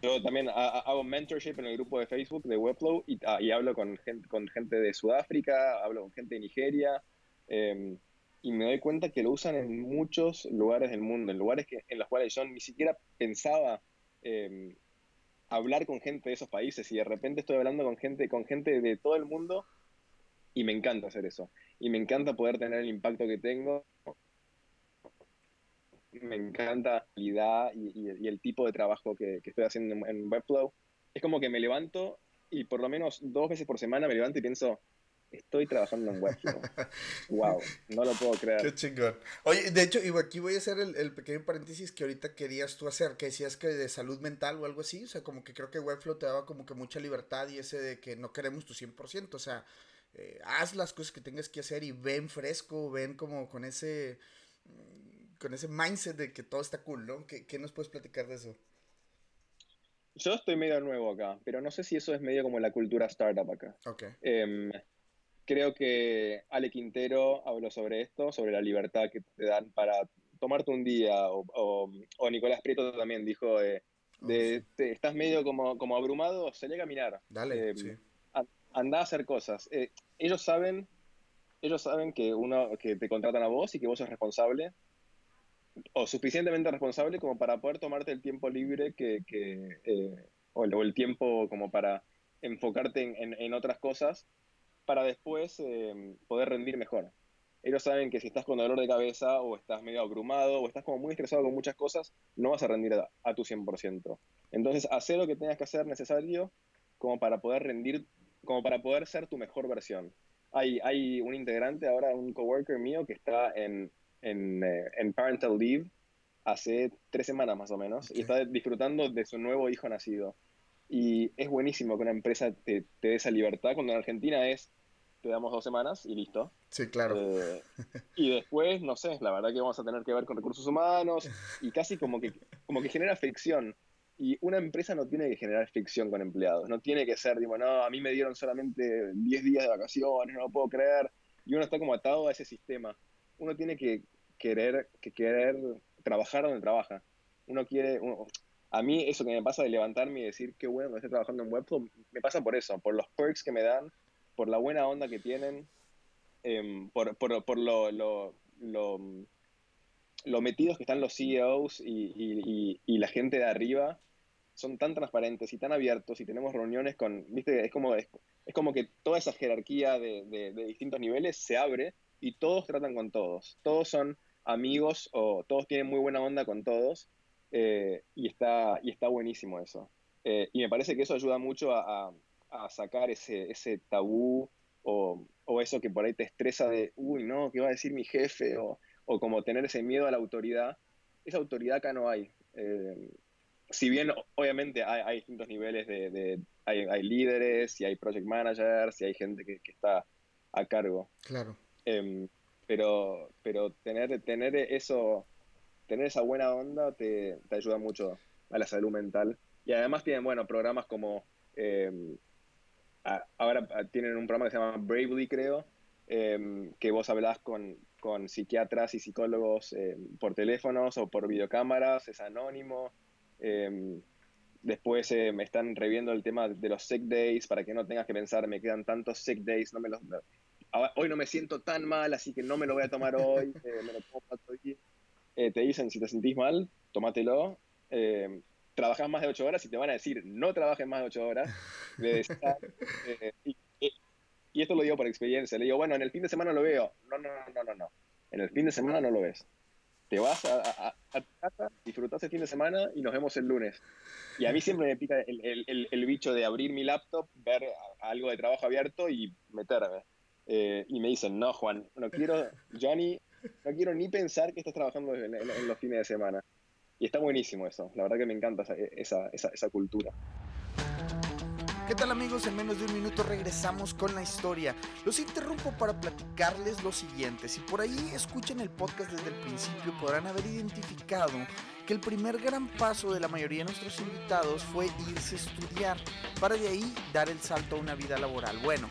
yo también hago mentorship en el grupo de Facebook de Webflow y, ah, hablo con gente, con gente de Sudáfrica, hablo con gente de Nigeria. Em, y me doy cuenta que lo usan en muchos lugares del mundo, en lugares que, en los cuales yo ni siquiera pensaba em, hablar con gente de esos países y de repente estoy hablando con gente, con gente de todo el mundo y me encanta hacer eso. Y me encanta poder tener el impacto que tengo. Me encanta la calidad y, el tipo de trabajo que, estoy haciendo en, en Webflow. Es como que me levanto y por lo menos dos veces por semana me levanto y pienso, Estoy trabajando en Webflow. <laughs> wow, no lo puedo creer. Qué chingón. Oye, de hecho, aquí voy a hacer el, pequeño paréntesis que ahorita querías tú hacer, que decías que de salud mental o algo así, o sea, como que creo que Webflow te daba como que mucha libertad y ese de que no queremos tu 100%, o sea, eh, haz las cosas que tengas que hacer y ven fresco, ven como con ese, mm, con ese mindset de que todo está cool, ¿no? ¿Qué, qué nos puedes platicar de eso? yo estoy medio nuevo acá, pero no sé si eso es medio como la cultura startup acá. Okay. Em, creo que Ale Quintero habló sobre esto, sobre la libertad que te dan para tomarte un día, o, Nicolás Prieto también dijo, eh, de, oh, estás medio como, como abrumado, salí a caminar. Dale, em, sí. Anda a hacer cosas. Eh, ellos saben, ellos saben que, uno, que te contratan a vos y que vos sos responsable, o suficientemente responsable como para poder tomarte el tiempo libre que, eh, o, el, tiempo como para enfocarte en, en otras cosas para después em, poder rendir mejor. Ellos saben que si estás con dolor de cabeza o estás medio abrumado o estás como muy estresado con muchas cosas, no vas a rendir a, tu 100%. Entonces, hacer lo que tengas que hacer necesario como para poder rendir, como para poder ser tu mejor versión. Hay, hay un integrante ahora, un coworker mío que está en, en, eh, parental leave hace tres semanas más o menos y está disfrutando de su nuevo hijo nacido. Y es buenísimo que una empresa te, te dé esa libertad cuando en Argentina es te damos dos semanas y listo. Sí, claro. Eh, y después, no sé, la verdad que vamos a tener que ver con recursos humanos y casi como que, como que genera fricción. Y una empresa no tiene que generar fricción con empleados, no tiene que ser, digo, no, a mí me dieron solamente 10 días de vacaciones, no lo puedo creer. Y uno está como atado a ese sistema. Uno tiene que querer, que querer trabajar donde trabaja. Uno quiere, a mí eso que me pasa de levantarme y decir qué bueno que estoy trabajando en Webflow, me pasa por eso, por los perks que me dan por la buena onda que tienen, em, por, por, lo, lo, lo, metidos que están los CEOs y, y, la gente de arriba, son tan transparentes y tan abiertos y tenemos reuniones con, viste, es como, es, como que toda esa jerarquía de, de, distintos niveles se abre y todos tratan con todos, todos son amigos o todos tienen muy buena onda con todos eh, y, está, y está buenísimo eso. Eh, y me parece que eso ayuda mucho a a sacar ese, ese tabú o, o, eso que por ahí te estresa de, uy, no, ¿qué va a decir mi jefe? O, o como tener ese miedo a la autoridad. Esa autoridad acá no hay. Eh, si bien obviamente hay, hay distintos niveles de, de hay, hay, líderes, y hay project managers, y hay gente que, que está a cargo. Claro. Em, pero, pero tener, tener eso, tener esa buena onda te, te, ayuda mucho a la salud mental. Y además tienen, bueno, programas como em, ahora tienen un programa que se llama Bravely, creo, em, que vos hablás con, con, psiquiatras y psicólogos por teléfonos o por videocámaras, es anónimo. Em, después me están reviendo el tema de los sick days para que no tengas que pensar, me quedan tantos sick days, no me los, hoy no me siento tan mal, así que no me lo voy a tomar hoy, <laughs> eh, me lo eh, te dicen, si te sentís mal, tómatelo trabajas más de ocho horas y te van a decir no trabajes más de ocho horas. <laughs> Eh, y, esto lo digo por experiencia. Le digo, bueno, en el fin de semana lo veo. No, no, no, no, no. En el fin de semana no lo ves. Te vas a, a, tu casa, disfrutas el fin de semana y nos vemos el lunes. Y a mí siempre me pica el, el, el, bicho de abrir mi laptop, ver algo de trabajo abierto y meterme. Eh, y me dicen, no, Juan, no quiero, Johnny, no quiero ni pensar que estás trabajando en los fines de semana. Y está buenísimo eso, la verdad que me encanta esa, esa, esa, cultura. ¿Qué tal amigos? En menos de un minuto regresamos con la historia. Los interrumpo para platicarles lo siguiente. Si por ahí escuchan el podcast desde el principio podrán haber identificado que el primer gran paso de la mayoría de nuestros invitados fue irse a estudiar para de ahí dar el salto a una vida laboral. Bueno,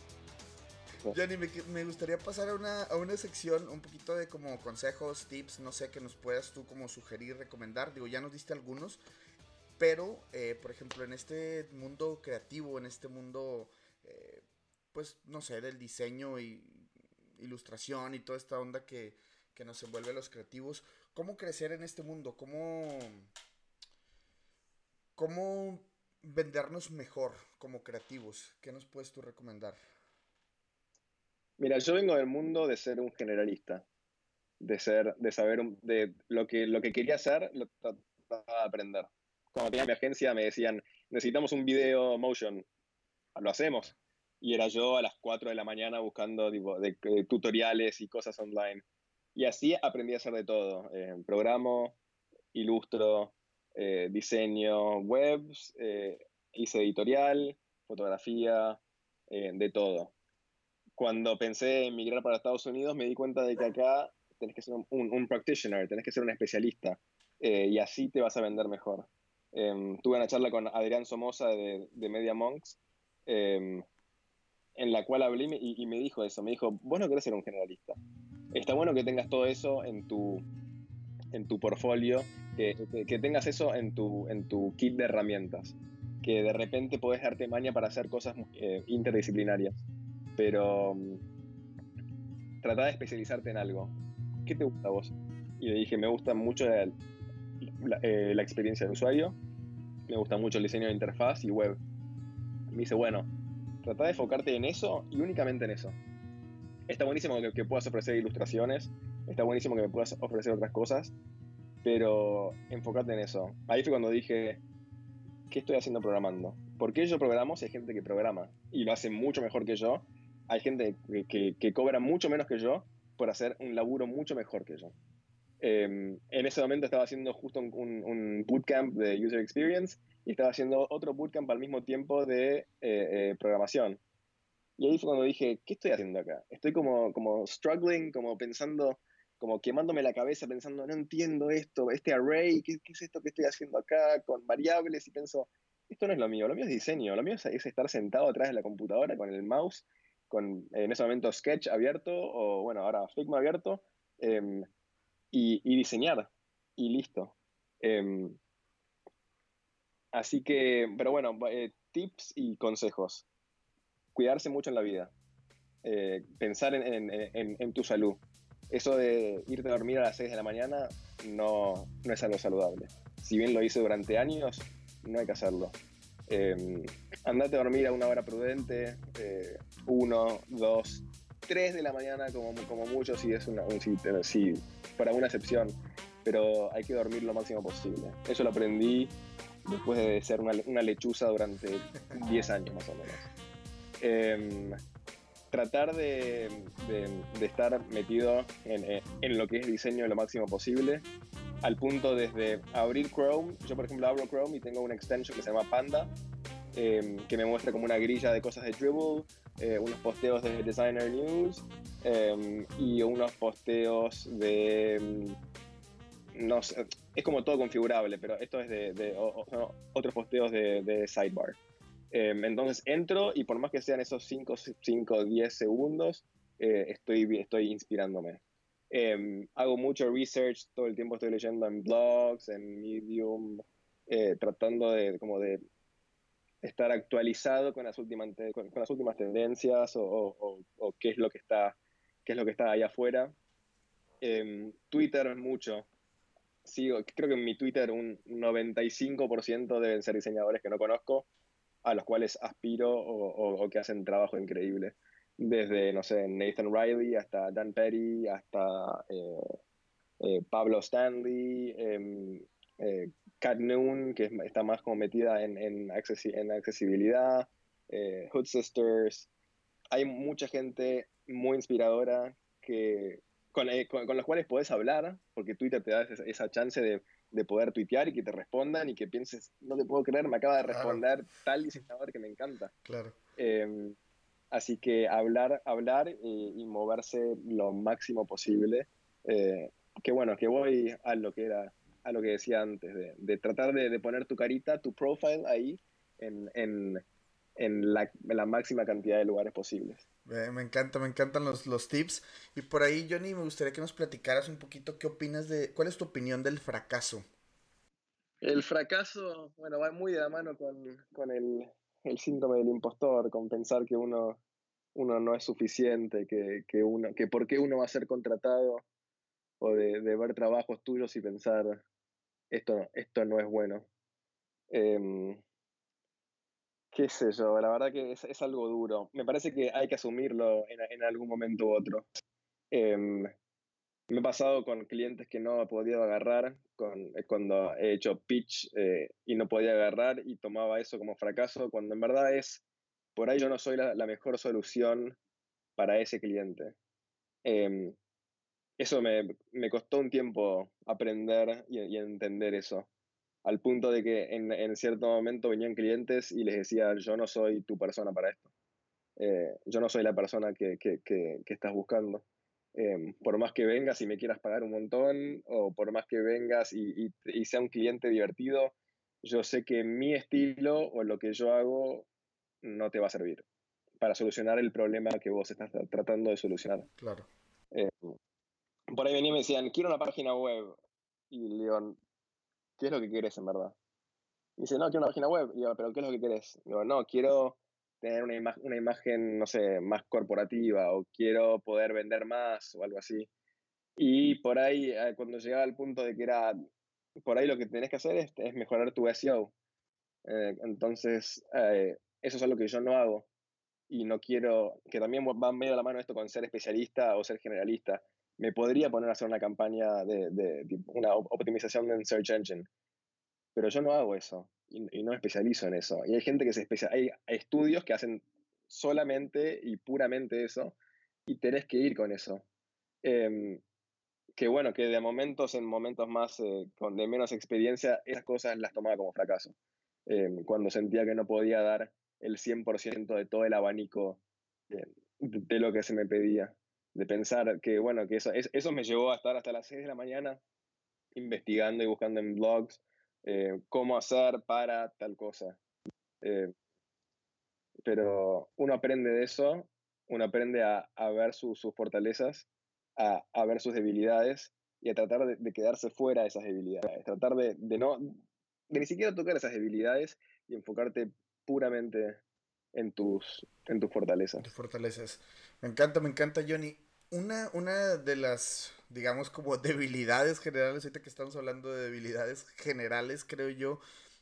Johnny, me, gustaría pasar a una, a una sección un poquito de como consejos, tips, no sé, que nos puedas tú como sugerir, recomendar. Digo, ya nos diste algunos, pero, eh, por ejemplo, en este mundo creativo, en este mundo, eh, pues, no sé, del diseño y ilustración y toda esta onda que, que nos envuelve a los creativos, ¿cómo crecer en este mundo? ¿Cómo, cómo vendernos mejor como creativos? ¿Qué nos puedes tú recomendar? Mira, yo vengo del mundo de ser un generalista, de ser, de saber de lo que, lo que quería hacer, lo trataba de aprender. Cuando tenía mi agencia me decían, necesitamos un video motion, lo hacemos. y era yo a las 4 de la mañana buscando de, tutoriales y cosas online. Y así aprendí a hacer de todo. Eh, programo, ilustro, eh, diseño webs, eh, hice editorial, fotografía, de todo. Cuando pensé en migrar para Estados Unidos me di cuenta de que acá tenés que ser un, un, practitioner, tenés que ser un especialista y así te vas a vender mejor. Em, tuve una charla con Adrián Somoza de, de Media Monks em, en la cual hablé y, me dijo eso, me dijo, vos no querés ser un generalista. Está bueno que tengas todo eso en tu, en tu portfolio, que, que, tengas eso en tu, en tu kit de herramientas, que de repente podés darte maña para hacer cosas eh, interdisciplinarias, pero um, trata de especializarte en algo. ¿Qué te gusta a vos? Y le dije, me gusta mucho la, eh, experiencia de usuario, me gusta mucho el diseño de interfaz y web. Me dice, bueno, Trata de enfocarte en eso y únicamente en eso. Está buenísimo que, puedas ofrecer ilustraciones, está buenísimo que me puedas ofrecer otras cosas, pero enfócate en eso. Ahí fue cuando dije, ¿qué estoy haciendo programando? ¿Por qué yo programo si hay gente que programa y lo hace mucho mejor que yo? Hay gente que, cobra mucho menos que yo por hacer un laburo mucho mejor que yo. Em, en ese momento estaba haciendo justo un, un, bootcamp de User Experience y estaba haciendo otro bootcamp al mismo tiempo de eh, eh, programación. Y ahí fue cuando dije, ¿qué estoy haciendo acá? Estoy como, como struggling, como pensando, como quemándome la cabeza, pensando, no entiendo esto, este array, ¿qué, es esto que estoy haciendo acá con variables? Y pienso, esto no es lo mío, lo mío es diseño, lo mío es, estar sentado atrás de la computadora con el mouse, con en ese momento Sketch abierto, o bueno, ahora Figma abierto, em, y, diseñar, y listo. Em, Así que, pero bueno, eh, tips y consejos. Cuidarse mucho en la vida. Eh, pensar en, tu salud. Eso de irte a dormir a las 6 de la mañana no, no es algo saludable. Si bien lo hice durante años, no hay que hacerlo. Eh, andate a dormir a una hora prudente, eh, uno, dos, tres de la mañana como, como mucho si es una, un, si, para una excepción, pero hay que dormir lo máximo posible. Eso lo aprendí después de ser una, una lechuza durante 10 años más o menos. Em, tratar de, de, estar metido en, en, lo que es diseño lo máximo posible, al punto desde abrir Chrome, yo por ejemplo abro Chrome y tengo una extension que se llama Panda, em, que me muestra como una grilla de cosas de Dribble, eh, unos posteos de Designer News em, y unos posteos de no sé, es como todo configurable, pero esto es de, otros posteos de, sidebar. Em, entonces entro y por más que sean esos 5 o 10 segundos, eh, estoy, estoy inspirándome. Em, hago mucho research, todo el tiempo estoy leyendo en blogs, en Medium, eh, tratando de, como de estar actualizado con las últimas, con, las últimas tendencias o, qué es lo que está qué es lo que está ahí afuera. Em, Twitter mucho, sigo, creo que en mi Twitter un 95% deben ser diseñadores que no conozco, a los cuales aspiro o, que hacen trabajo increíble. Desde, no sé, Nathan Riley hasta Dan Perry, hasta eh, eh, Pablo Stanley, eh, eh, Kat Noon, que está más como metida en, en, en accesibilidad, Hood Sisters. Hay mucha gente muy inspiradora que, eh, con, con, los cuales podés hablar, porque Twitter te da esa, chance de, de, poder tuitear y que te respondan y que pienses, no te puedo creer, me acaba de responder tal diseñador que me encanta. Claro. Em, así que hablar, hablar y, moverse lo máximo posible. Eh, que bueno, que voy a lo que era, a lo que decía antes, de, de tratar de, de, poner tu carita, tu profile ahí en, en, en la, la máxima cantidad de lugares posibles. me encanta, me encantan los, los, tips. Y por ahí, Johnny, me gustaría que nos platicaras un poquito qué opinas de, cuál es tu opinión del fracaso. El fracaso, bueno, va muy de la mano con, con el, el, síndrome del impostor, con pensar que uno, uno no es suficiente, que, que, uno, que por qué uno va a ser contratado, o de, de ver trabajos tuyos y pensar, esto, esto no es bueno. Eh, qué sé yo, la verdad que es, es, algo duro. Me parece que hay que asumirlo en, en algún momento u otro. Em, me he pasado con clientes que no he podido agarrar con, eh, cuando he hecho pitch eh, y no podía agarrar y tomaba eso como fracaso, cuando en verdad es, por ahí yo no soy la, mejor solución para ese cliente. Em, eso me, me, costó un tiempo aprender y, entender eso, al punto de que en, en, cierto momento venían clientes y les decía, yo no soy tu persona para esto. Eh, yo no soy la persona que, que, que, que estás buscando. Em, por más que vengas y me quieras pagar un montón, o por más que vengas y, y, sea un cliente divertido, yo sé que mi estilo o lo que yo hago no te va a servir para solucionar el problema que vos estás tratando de solucionar. Claro. Em, por ahí venían y me decían, quiero una página web. Y le digo, ¿qué es lo que quieres en verdad? Y dice, no, quiero una página web. Y ¿pero qué es lo que quieres? Digo, no, quiero tener una, imagen, no sé, más corporativa o quiero poder vender más o algo así. Y por ahí, eh, cuando llegaba al punto de que era, por ahí lo que tenés que hacer es, es mejorar tu SEO. Eh, entonces, eh, eso es algo que yo no hago y no quiero, que también va medio de la mano esto con ser especialista o ser generalista. Me podría poner a hacer una campaña de, una optimización en Search Engine, pero yo no hago eso y, no especializo en eso. Y hay gente que se especializa, hay, estudios que hacen solamente y puramente eso y tenés que ir con eso. Em, que bueno, que de momentos en momentos más eh, con de menos experiencia, esas cosas las tomaba como fracaso. Em, cuando sentía que no podía dar el 100% de todo el abanico de, de, lo que se me pedía. De pensar que, bueno, que eso, eso me llevó a estar hasta las 6 de la mañana investigando y buscando en blogs eh, cómo hacer para tal cosa. Eh, pero uno aprende de eso, uno aprende a, a ver sus fortalezas, a, a, ver sus debilidades y a tratar de, de quedarse fuera de esas debilidades, tratar de, de, no, de ni siquiera tocar esas debilidades y enfocarte puramente en tus, en tus fortalezas. Tus fortalezas. Me encanta, me encanta, Johnny. Una, una de las, digamos, como <laughs> debilidades generales, ahorita que estamos hablando de debilidades generales, creo yo,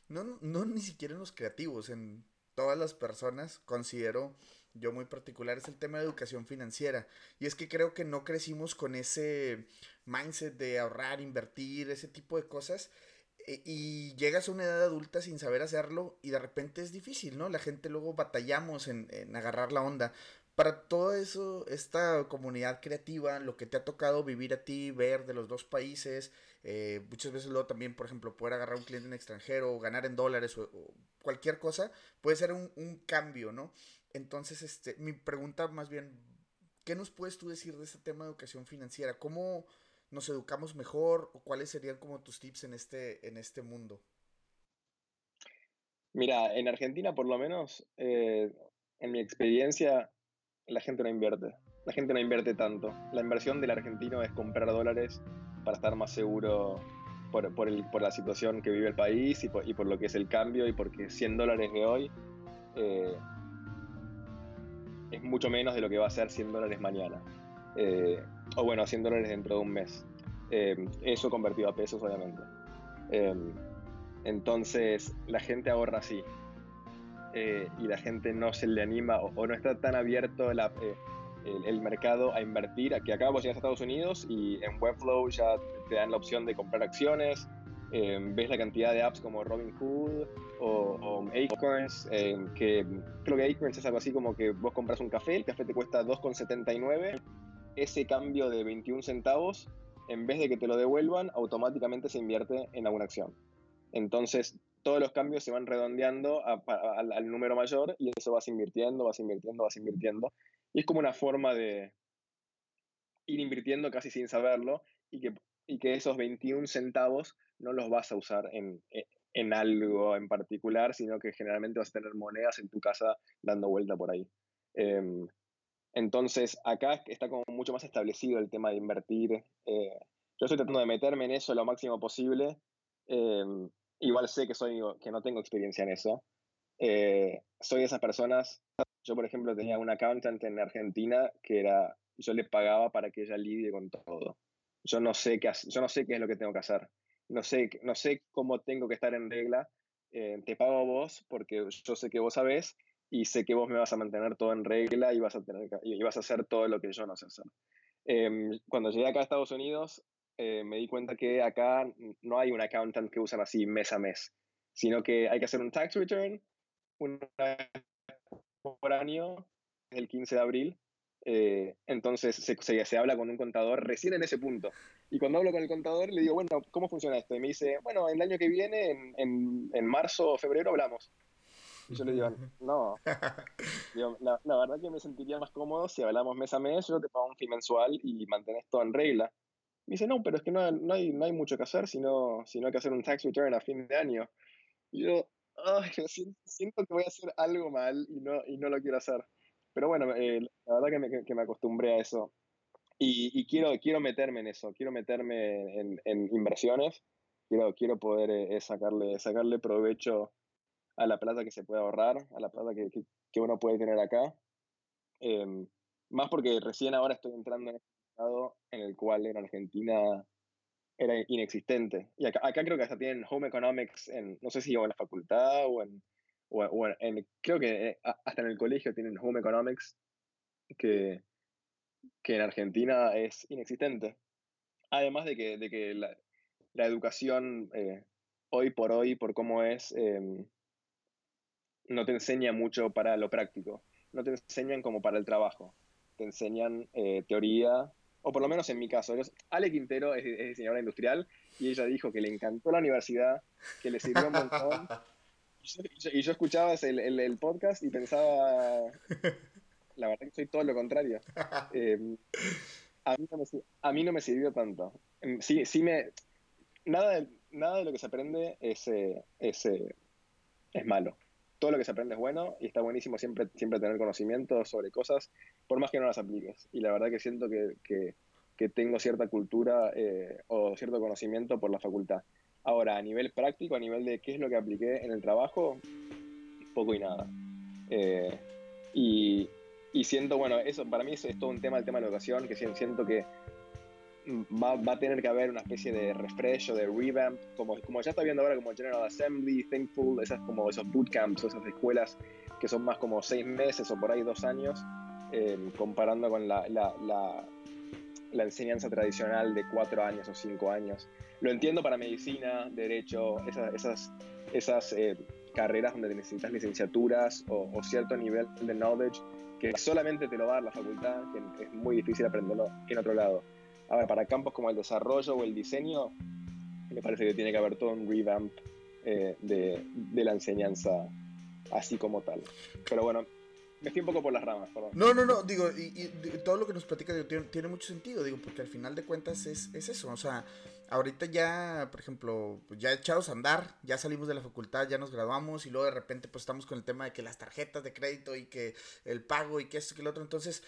no, no ni siquiera en los creativos, en todas las personas, considero yo muy particular, es el tema de educación financiera. Y es que creo que no crecimos con ese mindset de ahorrar, invertir, ese tipo de cosas. E, y llegas a una edad adulta sin saber hacerlo y de repente es difícil, ¿no? La gente luego batallamos en, en agarrar la onda para todo eso, esta comunidad creativa, lo que te ha tocado vivir a ti, ver de los dos países, eh, muchas veces luego también, por ejemplo, poder agarrar un cliente en extranjero o ganar en dólares o, cualquier cosa, puede ser un, un, cambio, ¿no? Entonces, este, mi pregunta más bien, ¿qué nos puedes tú decir de este tema de educación financiera? ¿Cómo nos educamos mejor o cuáles serían como tus tips en este, en este mundo? Mira, en Argentina por lo menos, eh, en mi experiencia, la gente no invierte. La gente no invierte tanto. La inversión del argentino es comprar dólares para estar más seguro por, el, por la situación que vive el país y por, y por, lo que es el cambio y porque 100 dólares de hoy eh, es mucho menos de lo que va a ser 100 dólares mañana. Eh, o bueno, 100 dólares dentro de un mes. Eh, eso convertido a pesos, obviamente. Eh, entonces, la gente ahorra así. Eh, y la gente no se le anima o, no está tan abierto el, mercado a invertir. Aquí acá vos llegas a Estados Unidos y en Webflow ya te dan la opción de comprar acciones. Ves la cantidad de apps como Robinhood o, o Acorns, que creo que Acorns es algo así como que vos compras un café, el café te cuesta 2,79, ese cambio de 21 centavos, en vez de que te lo devuelvan, automáticamente se invierte en alguna acción. Entonces, todos los cambios se van redondeando a, al, número mayor y eso vas invirtiendo, vas invirtiendo, vas invirtiendo. Y es como una forma de ir invirtiendo casi sin saberlo y que, y que esos 21 centavos no los vas a usar en, en algo en particular, sino que generalmente vas a tener monedas en tu casa dando vuelta por ahí. Eh, entonces, acá está como mucho más establecido el tema de invertir. Eh, yo estoy tratando de meterme en eso lo máximo posible. Eh, igual sé que, soy, que no tengo experiencia en eso. Eh, soy de esas personas, yo por ejemplo tenía una accountant en Argentina que era, yo le pagaba para que ella lidie con todo. Yo no sé qué, yo no sé qué es lo que tengo que hacer. No sé, no sé cómo tengo que estar en regla. Eh, te pago a vos porque yo sé que vos sabés y sé que vos me vas a mantener todo en regla y vas a, tener, y vas a hacer todo lo que yo no sé hacer. Eh, cuando llegué acá a Estados Unidos, eh, me di cuenta que acá no hay un accountant que usan así mes a mes, sino que hay que hacer un tax return una por año el 15 de abril. Eh, entonces se, se, habla con un contador recién en ese punto. Y cuando hablo con el contador le digo, bueno, ¿cómo funciona esto? Y me dice, bueno, el año que viene, en, en, en marzo o febrero, hablamos. Y yo le digo, no. <laughs> la, la, verdad que me sentiría más cómodo si hablamos mes a mes, yo te pago un fee mensual y mantenés todo en regla. Me dice, no, pero es que no, no, hay, no hay mucho que hacer, sino, sino hay que hacer un tax return a fin de año. Y yo, ay, <laughs> siento, que voy a hacer algo mal y no, y no lo quiero hacer. Pero bueno, eh, la verdad que me, que me, acostumbré a eso. Y, y, quiero, quiero meterme en eso, quiero meterme en, en inversiones, quiero, quiero poder eh, sacarle, sacarle provecho a la plata que se puede ahorrar, a la plata que, que, uno puede tener acá. Em, más porque recién ahora estoy entrando en un estado en el cual en Argentina era inexistente. Y acá, acá, creo que hasta tienen home economics, en, no sé si en la facultad o en, o, en, creo que eh, hasta en el colegio tienen home economics que, que en Argentina es inexistente. Además de que, de que la, la educación eh, hoy por hoy, por cómo es, em, no te enseña mucho para lo práctico, no te enseñan como para el trabajo, te enseñan eh, teoría, o por lo menos en mi caso. Ale Quintero es, diseñadora industrial y ella dijo que le encantó la universidad, que le sirvió un montón. <laughs> y, yo, escuchaba el, el, podcast y pensaba, la verdad que soy todo lo contrario. <laughs> Em, a, mí no me, a, mí no me, sirvió tanto. Em, sí, sí me, nada, de, nada de lo que se aprende es, eh, es, eh, es malo todo lo que se aprende es bueno y está buenísimo siempre, siempre tener conocimiento sobre cosas, por más que no las apliques. Y la verdad que siento que, que, tengo cierta cultura eh, o cierto conocimiento por la facultad. Ahora, a nivel práctico, a nivel de qué es lo que apliqué en el trabajo, poco y nada. Eh, y, y, siento, bueno, eso para mí es, es todo un tema, el tema de la educación, que siento que va, va, a tener que haber una especie de refresh o de revamp, como, como ya está viendo ahora como General Assembly, Thinkful, esas como esos bootcamps, esas escuelas que son más como seis meses o por ahí dos años, eh, comparando con la, la, la, la, enseñanza tradicional de cuatro años o cinco años. Lo entiendo para medicina, derecho, esas, esas, esas eh, carreras donde necesitas licenciaturas o, o, cierto nivel de knowledge que solamente te lo da la facultad, que es muy difícil aprenderlo en otro lado Ahora, para campos como el desarrollo o el diseño, me parece que tiene que haber todo un revamp eh, de, de, la enseñanza así como tal. Pero bueno, me fui un poco por las ramas, perdón. No, no, no, digo, y, todo lo que nos platica tiene, mucho sentido, digo, porque al final de cuentas es, es, eso, o sea, ahorita ya, por ejemplo, ya echados a andar, ya salimos de la facultad, ya nos graduamos y luego de repente pues estamos con el tema de que las tarjetas de crédito y que el pago y que esto y que el otro, entonces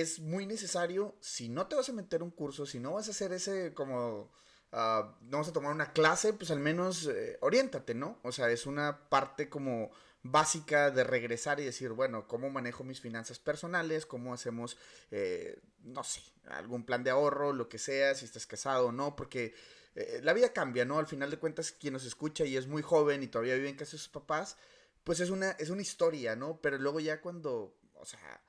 es muy necesario, si no te vas a meter un curso, si no vas a hacer ese como, uh, no vas a tomar una clase, pues al menos eh, oriéntate, ¿no? O sea, es una parte como básica de regresar y decir, bueno, ¿cómo manejo mis finanzas personales? ¿Cómo hacemos, eh, no sé, algún plan de ahorro, lo que sea, si estás casado o no? Porque eh, la vida cambia, ¿no? Al final de cuentas, quien nos escucha y es muy joven y todavía vive en casa sus papás, pues es una, es una historia, ¿no? Pero luego ya cuando, o sea,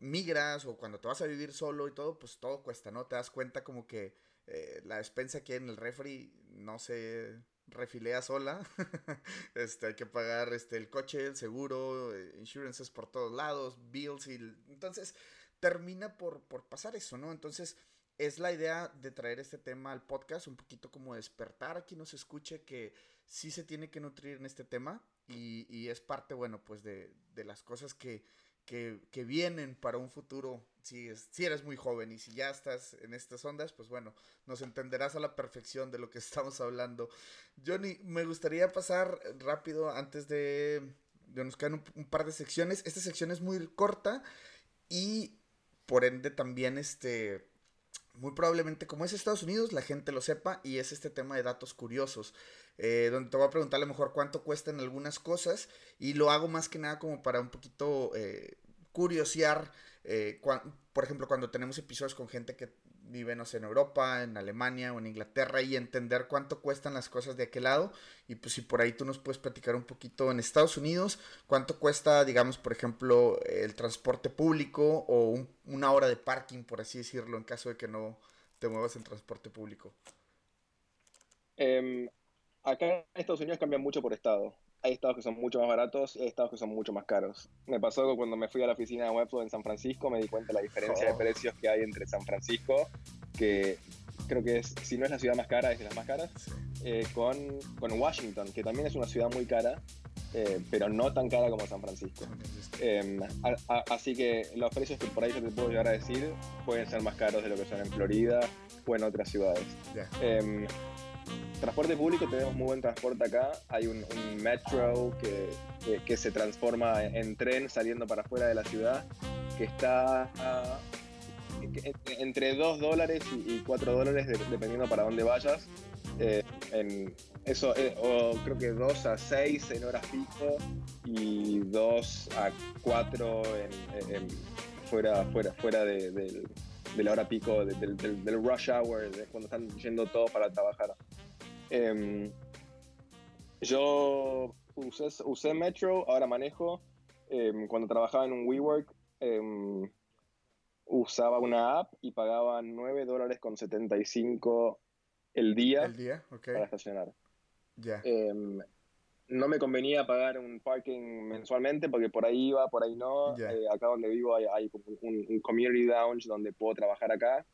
migras o cuando te vas a vivir solo y todo, pues todo cuesta, ¿no? Te das cuenta como que eh, la despensa aquí en el refri no se refilea sola. <laughs> este, hay que pagar este, el coche, el seguro, eh, insurances por todos lados, bills y... Entonces termina por, por pasar eso, ¿no? Entonces es la idea de traer este tema al podcast, un poquito como despertar a quien nos escuche que sí se tiene que nutrir en este tema y, y es parte, bueno, pues de, de las cosas que que, vienen para un futuro, si, eres muy joven y si ya estás en estas ondas, pues bueno, nos entenderás a la perfección de lo que <laughs> estamos hablando. Johnny, me gustaría pasar rápido antes de, de nos quedan un, par de secciones. Esta sección es muy corta y por ende también este muy probablemente como es Estados Unidos la gente lo sepa y es este tema de datos curiosos eh, donde te voy a preguntar a lo mejor cuánto cuestan algunas cosas y lo hago más que nada como para un poquito eh, curiosear, eh, por ejemplo, cuando tenemos episodios con gente que vive, no sé, en Europa, en Alemania o en Inglaterra y entender cuánto cuestan las cosas de aquel lado. Y pues si por ahí tú nos puedes platicar un poquito en Estados Unidos, cuánto cuesta, digamos, por ejemplo, el transporte público o una hora de parking, por así decirlo, en caso de que no te muevas en transporte público. Em, acá en Estados Unidos cambia mucho por estado. Hay estados que son mucho más baratos y hay estados que son mucho más caros. Me pasó que cuando me fui a la oficina de Webflow en San Francisco me di cuenta de la diferencia de Oh. precios que hay entre San Francisco, que creo que es, si no es la ciudad más cara, es de las más caras, Sí. eh, con, con Washington, que también es una ciudad muy cara, eh, pero no tan cara como San Francisco. Eh, a- a- así que los precios que por ahí yo te puedo llegar a decir pueden ser más caros de lo que son en Florida o en otras ciudades. Ya. Transporte público, tenemos muy buen transporte acá. Hay un, un metro que, que- que se transforma en, en tren saliendo para afuera de la ciudad, que está en- entre 2 dólares y, y 4 dólares de- dependiendo para dónde vayas. Eh, en eso, eh, o creo que 2 a 6 en horas pico y 2 a 4 en, en- fuera, fuera, fuera de, del- de la hora pico, de- del, del- del rush hour, de cuando están yendo todos para trabajar. Em, yo usé, usé Metro, ahora manejo. Em, cuando trabajaba en un WeWork, em, usaba una app y pagaba 9 dólares con 75 el día El día, ok. para estacionar. Em, no me convenía pagar un parking mensualmente porque por ahí iba, por ahí no. Ya. Eh, acá donde vivo hay, hay un, un community lounge donde puedo trabajar acá.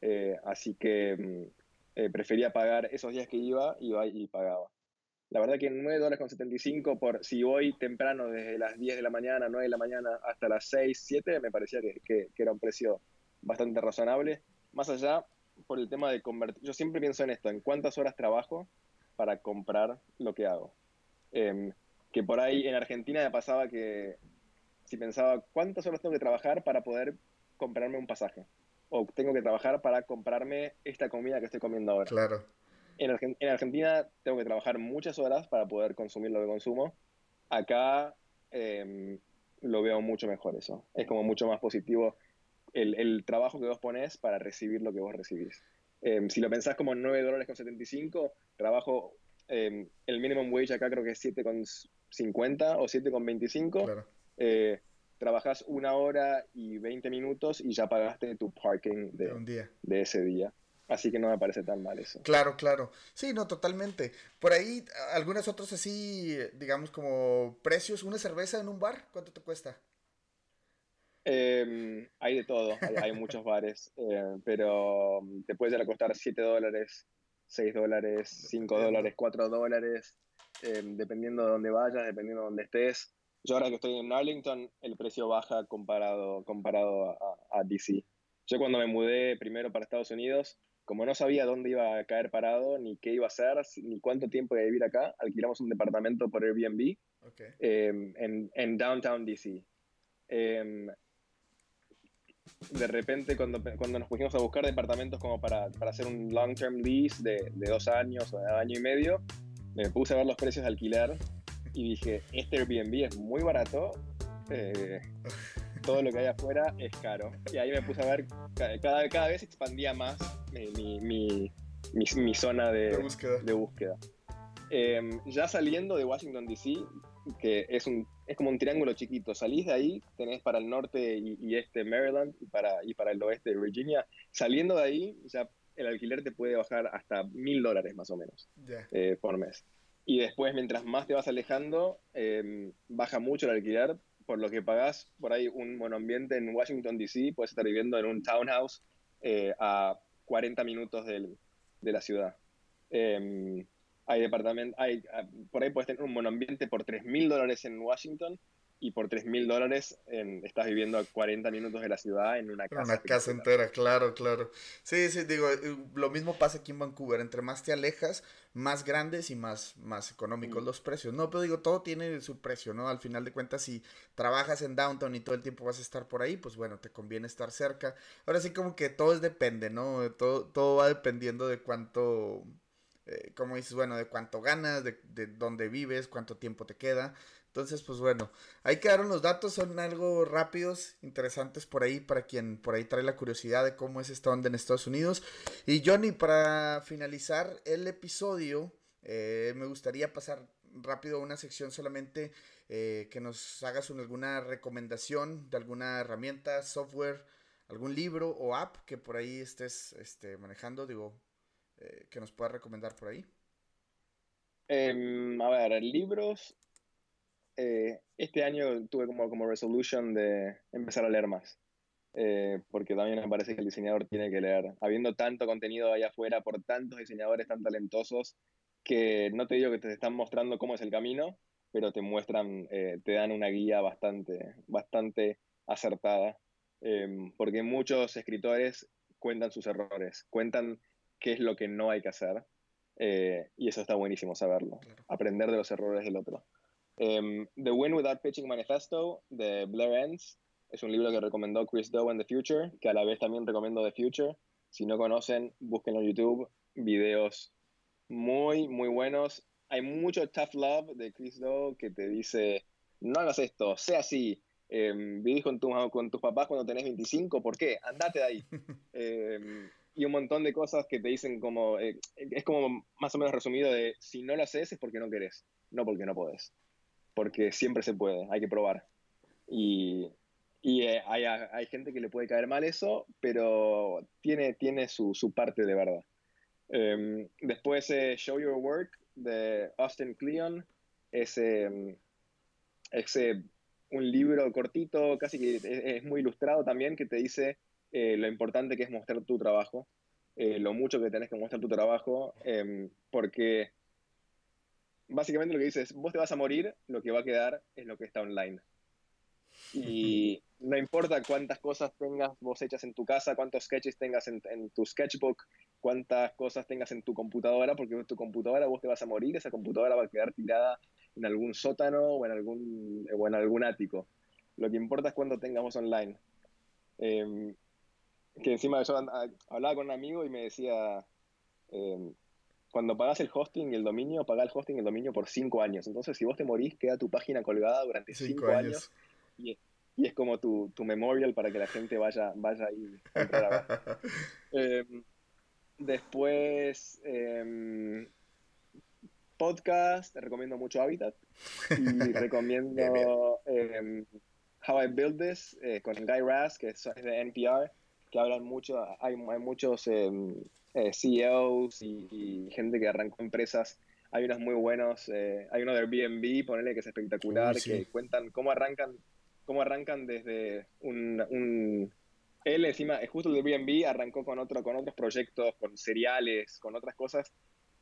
Eh, así que eh, prefería pagar esos días que iba, iba y pagaba. La verdad que 9 dólares con 75 por si voy temprano desde las 10 de la mañana, 9 de la mañana hasta las 6, 7, me parecía que, era un precio bastante razonable. Más allá, por el tema de convertir, yo siempre pienso en esto, en cuántas horas trabajo para comprar lo que hago. Em, que por ahí en Argentina me pasaba que si pensaba cuántas horas tengo que trabajar para poder comprarme un pasaje o tengo que trabajar para comprarme esta comida que estoy comiendo ahora. Claro. En, Argen- en Argentina tengo que trabajar muchas horas para poder consumir lo que consumo. Acá em, lo veo mucho mejor eso. Es como mucho más positivo el, el trabajo que vos ponés para recibir lo que vos recibís. Em, si lo pensás como 9 dólares con 75, trabajo, em, el minimum wage acá creo que es 7,50 o 7,25. Claro. Eh, trabajás una hora y 20 minutos y ya pagaste tu parking De un día. de ese día. Así que no me parece tan mal eso. Claro, claro. Sí, no, totalmente. Por ahí, algunas otras así, digamos, como precios. Una cerveza en un bar, ¿cuánto te cuesta? Eh, hay de todo, hay, hay <laughs> muchos bares, eh, pero mm, te puede llegar a costar 7 dólares, 6 dólares, 5 Dependiendo. dólares, 4 dólares, eh, dependiendo de dónde vayas, dependiendo de dónde estés. Yo ahora que estoy en Arlington, el precio baja comparado, comparado a, a DC. Yo cuando me mudé primero para Estados Unidos, como no sabía dónde iba a caer parado, ni qué iba a hacer, ni cuánto tiempo iba a vivir acá, alquilamos un departamento por Airbnb Ok. eh, en, en Downtown DC. Eh, de repente, cuando, cuando nos pusimos a buscar departamentos como para, para hacer un long-term lease de, de dos años o de año y medio, me puse a ver los precios de alquiler y dije, este Airbnb es muy barato, eh, todo lo que hay afuera es caro. Y ahí me puse a ver, ca- cada, cada vez expandía más mi, mi, mi, mi- mi zona de, De búsqueda. de búsqueda. Eh, ya saliendo de Washington DC, que es, un, es como un triángulo chiquito, salís de ahí, tenés para el norte y, y este Maryland y para, y para el oeste Virginia. Saliendo de ahí, ya el alquiler te puede bajar hasta mil dólares más o menos Ya. eh, por mes. Y después, mientras más te vas alejando, eh, baja mucho el alquiler, por lo que pagás por ahí un monoambiente en Washington, D.C., puedes estar viviendo en un townhouse eh, a 40 minutos del- de la ciudad. Eh, hay departamentos, hay, ah, por ahí puedes tener un monoambiente por 3 mil dólares en Washington y por 3 mil dólares estás viviendo a 40 minutos de la ciudad en una casa. Una casa entera, claro, claro. Sí, sí, digo, eh, lo mismo pasa aquí en Vancouver. Entre más te alejas, más grandes y más, más económicos Mm. los precios. No, pero digo, todo tiene su precio, ¿no? Al final de cuentas, si trabajas en downtown y todo el tiempo vas a estar por ahí, pues bueno, te conviene estar cerca. Ahora sí, como que todo es depende, ¿no? Todo, todo va dependiendo de cuánto, eh, como dices, bueno, de cuánto ganas, de, de dónde vives, cuánto tiempo te queda. Entonces, pues bueno, ahí quedaron los datos, son algo rápidos, interesantes por ahí, para quien por ahí trae la curiosidad de cómo es esta onda en Estados Unidos. Y Johnny, para finalizar el episodio, eh, me gustaría pasar rápido a una sección solamente eh, que nos hagas una- alguna recomendación de alguna herramienta, software, algún libro o app que por ahí estés este, manejando, digo, eh, que nos puedas recomendar por ahí. Em, a ver, libros. Eh, este año tuve como, como resolution de empezar a leer más. Eh, porque también me parece que el diseñador tiene que leer. Habiendo tanto contenido ahí afuera por tantos diseñadores tan talentosos, que no te digo que te están mostrando cómo es el camino, pero te muestran, eh, te dan una guía bastante, bastante acertada. Em, porque muchos escritores cuentan sus errores, cuentan qué es lo que no hay que hacer. Eh, y eso está buenísimo saberlo, aprender de los errores del otro. Em, The Win Without Pitching Manifesto de Blair Enns es un libro que recomendó Chris Doe en The Future, que a la vez también recomiendo The Future. Si no conocen, búsquenlo en YouTube, videos muy, muy buenos. Hay mucho tough love de Chris Doe que te dice, no hagas esto, sea así, eh, vivís con, con tus papás cuando tenés 25, ¿por qué? Andate de ahí. <laughs> Em, y un montón de cosas que te dicen como, eh, es como más o menos resumido de, si no lo haces es porque no querés, no porque no podés. Porque siempre se puede, hay que probar. Y, y eh, hay, hay, gente que le puede caer mal eso, pero tiene, tiene su, su parte de verdad. Um, después eh, Show Your Work de Austin Kleon es, um, es un libro cortito, casi que es, muy ilustrado también, que te dice eh, lo importante que es mostrar tu trabajo, eh, lo mucho que tenés que mostrar tu trabajo, um, porque básicamente lo que dice es, vos te vas a morir, lo que va a quedar es lo que está online. Y no importa cuántas cosas tengas vos hechas en tu casa, cuántos sketches tengas en, en, tu sketchbook, cuántas cosas tengas en tu computadora, porque tu computadora vos te vas a morir, esa computadora va a quedar tirada en algún sótano o en algún, o en algún ático. Lo que importa es cuánto tengamos online. Eh, que encima yo hablaba con un amigo y me decía, eh, cuando pagas el hosting y el dominio, paga el hosting y el dominio por cinco años. Entonces, si vos te morís, queda tu página colgada durante cinco, años. y, y, es como tu, tu, memorial para que la gente vaya, vaya ahí eh, <laughs> Después, eh, podcast, recomiendo mucho Habitat y <laughs> recomiendo eh, How I Build This eh, con Guy Raz, que es de NPR, que hablan mucho, hay, hay muchos em, eh, CEOs y, y, gente que arrancó empresas. Hay unos muy buenos, eh, hay uno de Airbnb, ponele que es espectacular, Uy, sí. que cuentan cómo arrancan, cómo arrancan desde un, un él encima, justo el de Airbnb arrancó con, otro, con otros proyectos, con cereales, con otras cosas,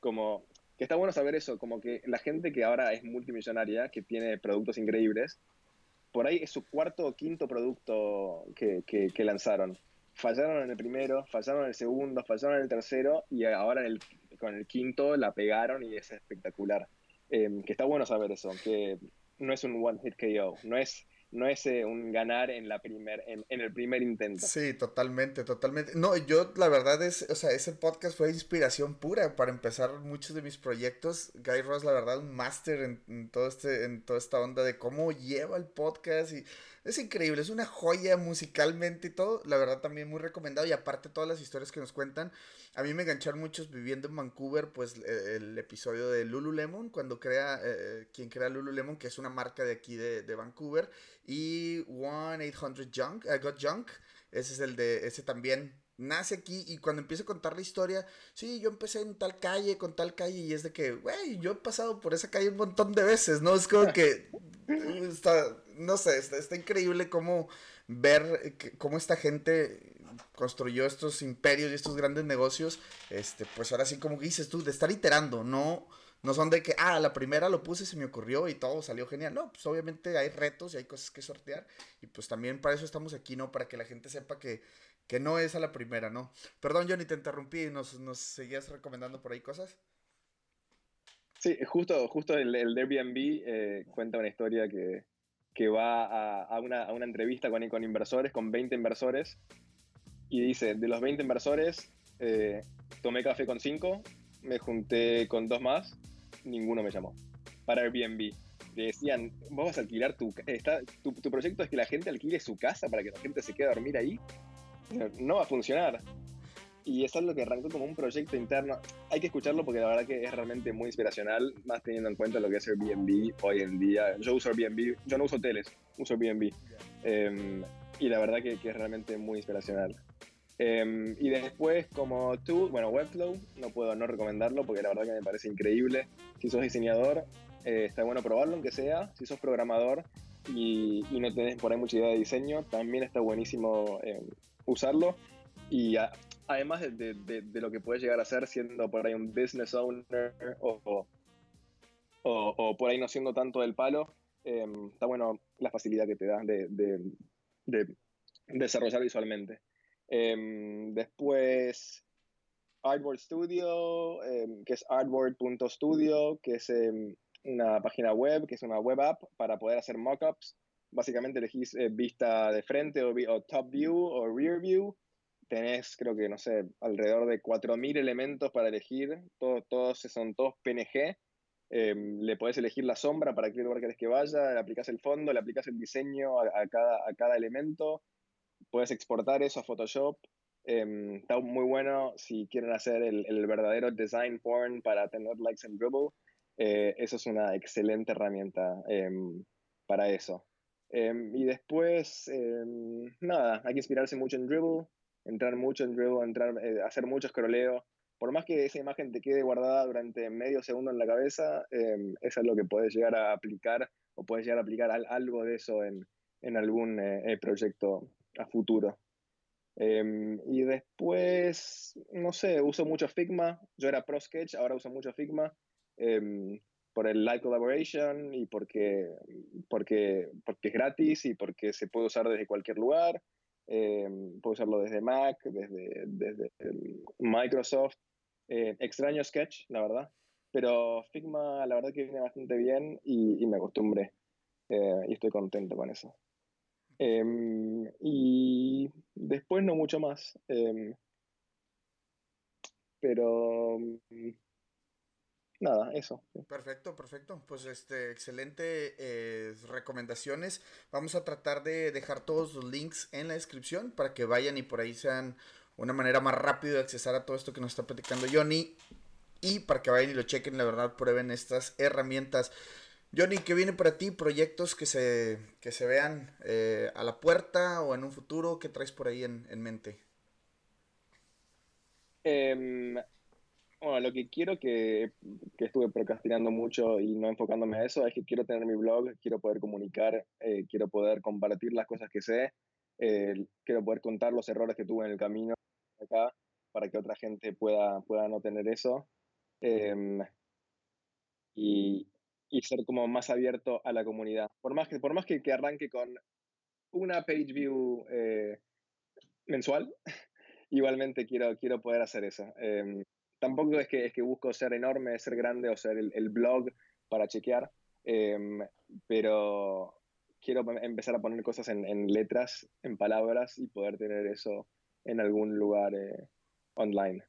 como que está bueno saber eso, como que la gente que ahora es multimillonaria, que tiene productos increíbles, por ahí es su cuarto o quinto producto que, que, que lanzaron. Fallaron en el primero, fallaron en el segundo, fallaron en el tercero y ahora en el, con el quinto la pegaron y es espectacular. Eh, que está bueno saber eso, que no es un one hit KO, no es no es eh, un ganar en, la primer, en, en, el primer intento. Sí, totalmente, totalmente. No, yo la verdad es, o sea, ese podcast fue inspiración pura para empezar muchos de mis proyectos. Guy Ross, la verdad, un máster en, en, todo este, en toda esta onda de cómo lleva el podcast y es increíble, es una joya musicalmente y todo. La verdad también muy recomendado y aparte todas las historias que nos cuentan. A mí me engancharon muchos viviendo en Vancouver, pues el, episodio de Lululemon, cuando crea, eh, quien crea Lululemon, que es una marca de aquí de, de Vancouver. Y 1-800 Junk, I Got Junk, ese es el de, ese también nace aquí y cuando empieza a contar la historia, sí, yo empecé en tal calle, con tal calle y es de que, güey, yo he pasado por esa calle un montón de veces, ¿no? Es como que <laughs> está, no sé, está, está increíble cómo ver cómo esta gente construyó estos imperios y estos grandes negocios, este, pues ahora sí como dices tú, de estar iterando, no, no son de que, ah, la primera lo puse, se me ocurrió y todo salió genial, no, pues obviamente hay retos y hay cosas que sortear y pues también para eso estamos aquí, ¿no? Para que la gente sepa que, que no es a la primera, ¿no? Perdón, Johnny, te interrumpí, ¿nos, nos seguías recomendando por ahí cosas? Sí, justo, justo el, el Airbnb eh, cuenta una historia que, que va a, a, una, a, una, entrevista con, con, inversores, con 20 inversores, y dice, de los 20 inversores, eh, tomé café con 5, me junté con dos más, ninguno me llamó. Para Airbnb. Le decían, vos vas a alquilar tu, está, tu, tu proyecto es que la gente alquile su casa para que la gente se quede a dormir ahí no va a funcionar. Y es algo que arrancó como un proyecto interno. Hay que escucharlo porque la verdad que es realmente muy inspiracional, más teniendo en cuenta lo que es Airbnb hoy en día. Yo uso Airbnb, yo no uso hoteles, uso Airbnb. Um, y la verdad que, que, es realmente muy inspiracional. Em, y después, como tú, bueno, Webflow, no puedo no recomendarlo porque la verdad que me parece increíble. Si sos diseñador, eh, está bueno probarlo, aunque sea. Si sos programador y, no tenés por ahí mucha idea de diseño, también está buenísimo em, usarlo. Y además de, de, lo que puedes llegar a ser siendo por ahí un business owner o, o, o por ahí no siendo tanto del palo, em, está bueno la facilidad que te da de, desarrollar visualmente. Em, después, Artboard Studio, em, que es artboard.studio, que es una página web, que es una web app para poder hacer mockups. Básicamente elegís eh, vista de frente o, o, top view o rear view. Tenés, creo que, no sé, alrededor de 4.000 elementos para elegir. todos son todos PNG. Em, le podés elegir la sombra para qué lugar querés que vaya, le aplicas el fondo, le aplicas el diseño a, cada, a cada, elemento, puedes exportar eso a Photoshop. Em, está muy bueno si quieren hacer el, el, verdadero design porn para tener likes en Dribble. Eh, eso es una excelente herramienta em, para eso. y después, nada, hay que inspirarse mucho en Dribble, entrar mucho en Dribble, entrar, eh, hacer mucho scrolleo por más que esa imagen te quede guardada durante medio segundo en la cabeza, eh, eso es lo que puedes llegar a aplicar o puedes llegar a aplicar algo de eso en, algún eh, eh, proyecto a futuro. Em, y después, no sé, uso mucho Figma. Yo era Pro Sketch, ahora uso mucho Figma em, por el Live Collaboration y porque, porque, porque es gratis y porque se puede usar desde cualquier lugar. Em, puedo usarlo desde Mac, desde, desde Microsoft. Eh, extraño Sketch, la verdad, pero Figma la verdad que viene bastante bien y, me acostumbré eh, y estoy contento con eso. Em, y después no mucho más. Em, pero nada, eso. Perfecto, perfecto. Pues este, excelente eh, recomendaciones. Vamos a tratar de dejar todos los links en la descripción para que vayan y por ahí sean una manera más rápida de accesar a todo esto que nos está platicando Johnny. Y para que vayan y lo chequen, la verdad, prueben estas herramientas. Johnny, ¿qué viene para ti? ¿Proyectos que se, que se vean eh, a la puerta o en un futuro? ¿Qué traes por ahí en, mente? Em, bueno, lo que quiero que, que, estuve procrastinando mucho y no enfocándome a eso es que quiero tener mi blog, quiero poder comunicar, eh, quiero poder compartir las cosas que sé, eh, quiero poder contar los errores que tuve en el camino acá para que otra gente pueda, pueda no tener eso. Em, y, y, ser como más abierto a la comunidad. Por más que, por más que, que arranque con una page view eh, mensual, <laughs> igualmente quiero, quiero poder hacer eso. Tampoco es que, es que busco ser enorme, ser grande o ser el, blog para chequear, em, pero quiero empezar a poner cosas en, letras, en palabras y poder tener eso en algún lugar eh, online.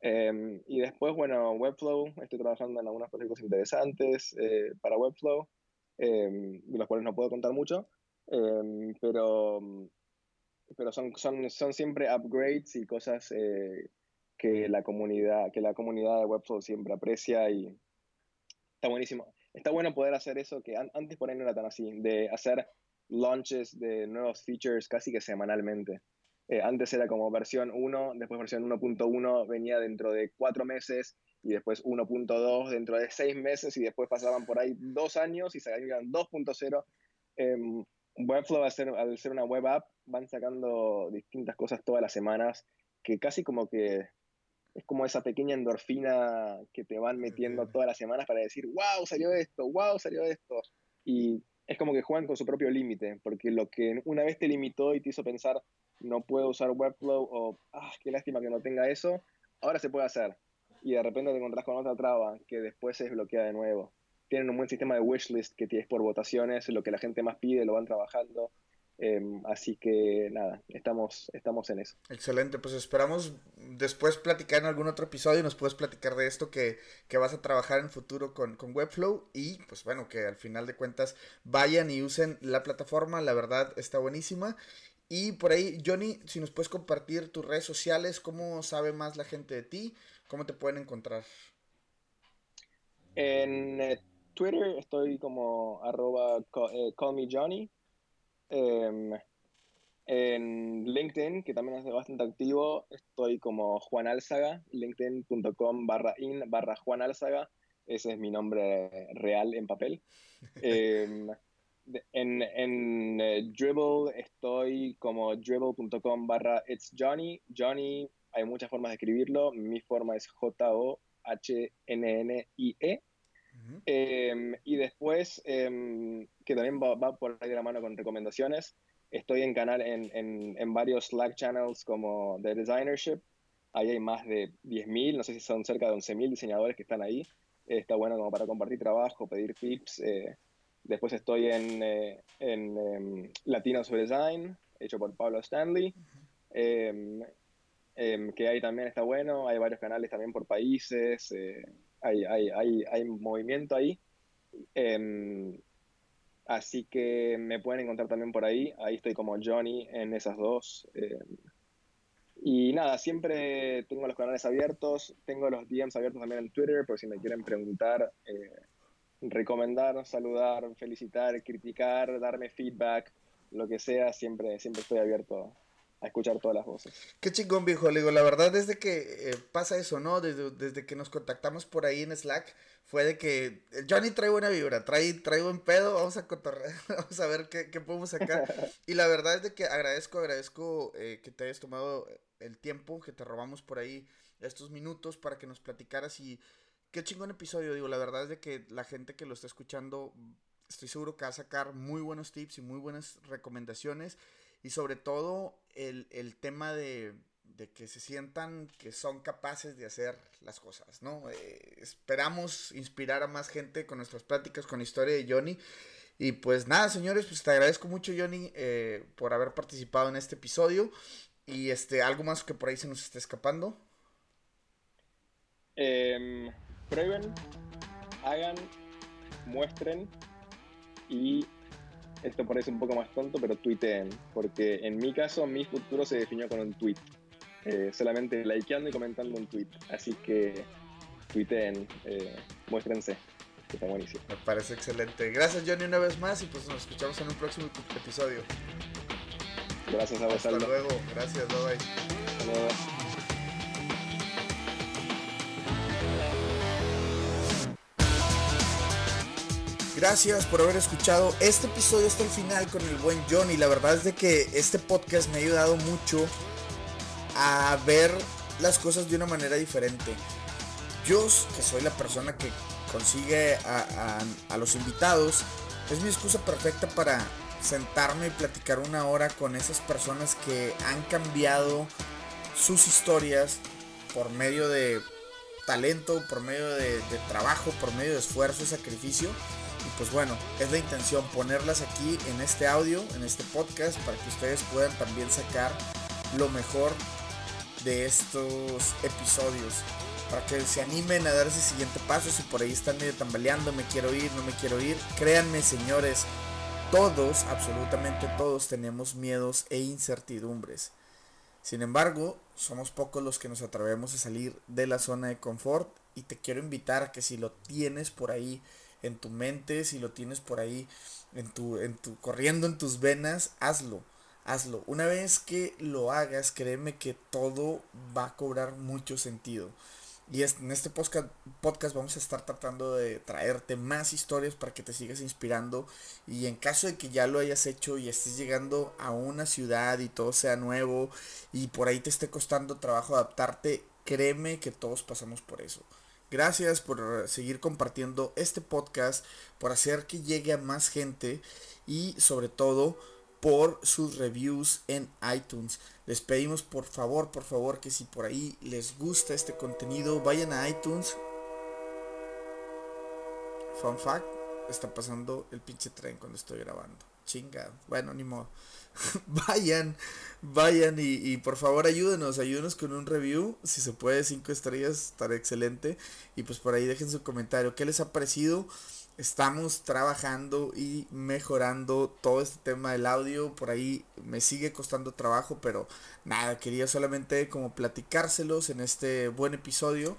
Em, y después, bueno, Webflow, estoy trabajando en algunos proyectos interesantes eh, para Webflow, em, de los cuales no puedo contar mucho, pero, pero son, son, son siempre upgrades y cosas eh, que, la comunidad, que la comunidad de Webflow siempre aprecia y está buenísimo. Está bueno poder hacer eso que antes por ahí no era tan así, de hacer launches de nuevos features casi que semanalmente. Eh, antes era como versión 1, después versión 1.1 venía dentro de cuatro meses y después 1.2 dentro de seis meses y después pasaban por ahí dos años y salían 2.0. Eh, Webflow, al ser, al ser una web app, van sacando distintas cosas todas las semanas que casi como que es como esa pequeña endorfina que te van metiendo todas las semanas para decir, wow, salió esto, wow, salió esto. Y es como que juegan con su propio límite, porque lo que una vez te limitó y te hizo pensar, no puedo usar Webflow o, ah, qué lástima que no tenga eso, ahora se puede hacer. Y de repente te encontrás con otra traba que después se desbloquea de nuevo. Tienen un buen sistema de wishlist que tienes por votaciones, lo que la gente más pide lo van trabajando. Em, así que nada, estamos, estamos en eso. Excelente, pues esperamos después platicar en algún otro episodio y nos puedes platicar de esto que, que vas a trabajar en futuro con, con, Webflow y pues bueno, que al final de cuentas vayan y usen la plataforma, la verdad está buenísima y por ahí, Johnny, si nos puedes compartir tus redes sociales, cómo sabe más la gente de ti, cómo te pueden encontrar. En eh, Twitter estoy como arroba call, eh, me Johnny. Em, En LinkedIn, que también es bastante activo, estoy como Juan Álzaga, linkedin.com barra in barra Juan Álzaga. Ese es mi nombre real en papel. <laughs> Em, en, en eh, Dribble estoy como dribble.com barra it's Johnny. Johnny, hay muchas formas de escribirlo. Mi forma es J-O-H-N-N-I-E. Em, y después, em, que también va, por ahí de la mano con recomendaciones, estoy en canal en, en, en varios Slack channels como The Designership. Ahí hay más de 10.000, no sé si son cerca de 11.000 diseñadores que están ahí. está bueno como para compartir trabajo, pedir tips. Eh, después estoy en, eh, en em, Latinos for Design, hecho por Pablo Stanley. que ahí también está bueno. Hay varios canales también por países. Hay, hay, hay, hay movimiento ahí. Em, así que me pueden encontrar también por ahí. Ahí estoy como Johnny en esas dos. Em, y nada, siempre tengo los canales abiertos. Tengo los DMs abiertos también en Twitter, por si me quieren preguntar, eh, recomendar, saludar, felicitar, criticar, darme feedback, lo que sea. Siempre, siempre estoy abierto a escuchar todas las voces. Qué chingón, viejo. Le digo, la verdad, desde que eh, pasa eso, ¿no? Desde, desde, que nos contactamos por ahí en Slack, fue de que Johnny trae buena vibra, trae, trae buen pedo, vamos a cotorrear, <laughs> vamos a ver qué, qué, podemos sacar. <laughs> y la verdad es de que agradezco, agradezco eh, que te hayas tomado el tiempo, que te robamos por ahí estos minutos para que nos platicaras y qué chingón episodio, digo, la verdad es de que la gente que lo está escuchando, estoy seguro que va a sacar muy buenos tips y muy buenas recomendaciones y sobre todo el, tema de, que se sientan que son capaces de hacer las cosas, ¿no? Eh, esperamos inspirar a más gente con nuestras pláticas, con la historia de Johnny. Y pues nada, señores, pues te agradezco mucho, Johnny, eh, por haber participado en este episodio. Y este, algo más que por ahí se nos esté escapando. Em, prueben, hagan, muestren y esto parece un poco más tonto, pero tuiteen, porque en mi caso mi futuro se definió con un tweet, eh, solamente likeando y comentando un tweet, así que tuiteen, eh, muéstrense, que está buenísimo. Me parece excelente. Gracias Johnny una vez más y pues nos escuchamos en un próximo episodio. Gracias a vos, Hasta luego, gracias, bye bye. Hasta luego. Gracias por haber escuchado este episodio hasta el final con el buen Johnny. La verdad es de que este podcast me ha ayudado mucho a ver las cosas de una manera diferente. Yo, que soy la persona que consigue a, los invitados, es mi excusa perfecta para sentarme y platicar una hora con esas personas que han cambiado sus historias por medio de talento, por medio de, de trabajo, por medio de esfuerzo y sacrificio y pues bueno, es la intención ponerlas aquí en este audio, en este podcast, para que ustedes puedan también sacar lo mejor de estos episodios. Para que se animen a dar ese siguiente paso. Si por ahí están medio tambaleando, me quiero ir, no me quiero ir. Créanme, señores, todos, absolutamente todos, tenemos miedos e incertidumbres. Sin embargo, somos pocos los que nos atrevemos a salir de la zona de confort. Y te quiero invitar a que si lo tienes por ahí en tu mente, si lo tienes por ahí en tu, en tu, corriendo en tus venas, hazlo, hazlo. Una vez que lo hagas, créeme que todo va a cobrar mucho sentido. Y en este podcast, podcast vamos a estar tratando de traerte más historias para que te sigas inspirando. Y en caso de que ya lo hayas hecho y estés llegando a una ciudad y todo sea nuevo y por ahí te esté costando trabajo adaptarte, créeme que todos pasamos por eso. Gracias por seguir compartiendo este podcast, por hacer que llegue a más gente y sobre todo por sus reviews en iTunes. Les pedimos por favor, por favor que si por ahí les gusta este contenido, vayan a iTunes. Fun fact, está pasando el pinche tren cuando estoy grabando. Chinga, bueno, ni modo. <laughs> vayan, vayan y, por favor ayúdenos, ayúdenos con un review. Si se puede, cinco estrellas, estará excelente. Y pues por ahí dejen su comentario. ¿Qué les ha parecido? Estamos trabajando y mejorando todo este tema del audio. Por ahí me sigue costando trabajo, pero nada, quería solamente como platicárselos en este buen episodio.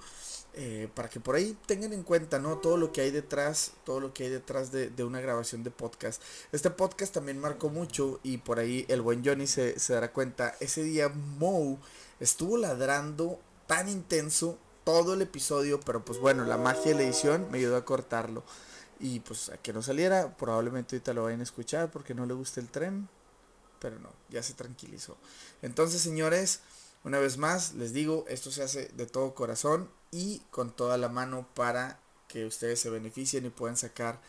Eh, para que por ahí tengan en cuenta, ¿no? Todo lo que hay detrás, todo lo que hay detrás de, una grabación de podcast. Este podcast también marcó mucho y por ahí el buen Johnny se, se dará cuenta. Ese día Mo estuvo ladrando tan intenso todo el episodio, pero pues bueno, la magia de la edición me ayudó a cortarlo. Y pues a que no saliera, probablemente ahorita lo vayan a escuchar porque no le gusta el tren. Pero no, ya se tranquilizó. Entonces, señores, una vez más, les digo, esto se hace de todo corazón y con toda la mano para que ustedes se beneficien y puedan sacar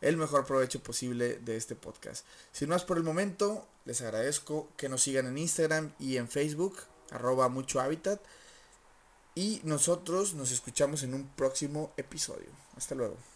el mejor provecho posible de este podcast. Sin más por el momento, les agradezco que nos sigan en Instagram y en Facebook, arroba mucho hábitat. Y nosotros nos escuchamos en un próximo episodio. Hasta luego.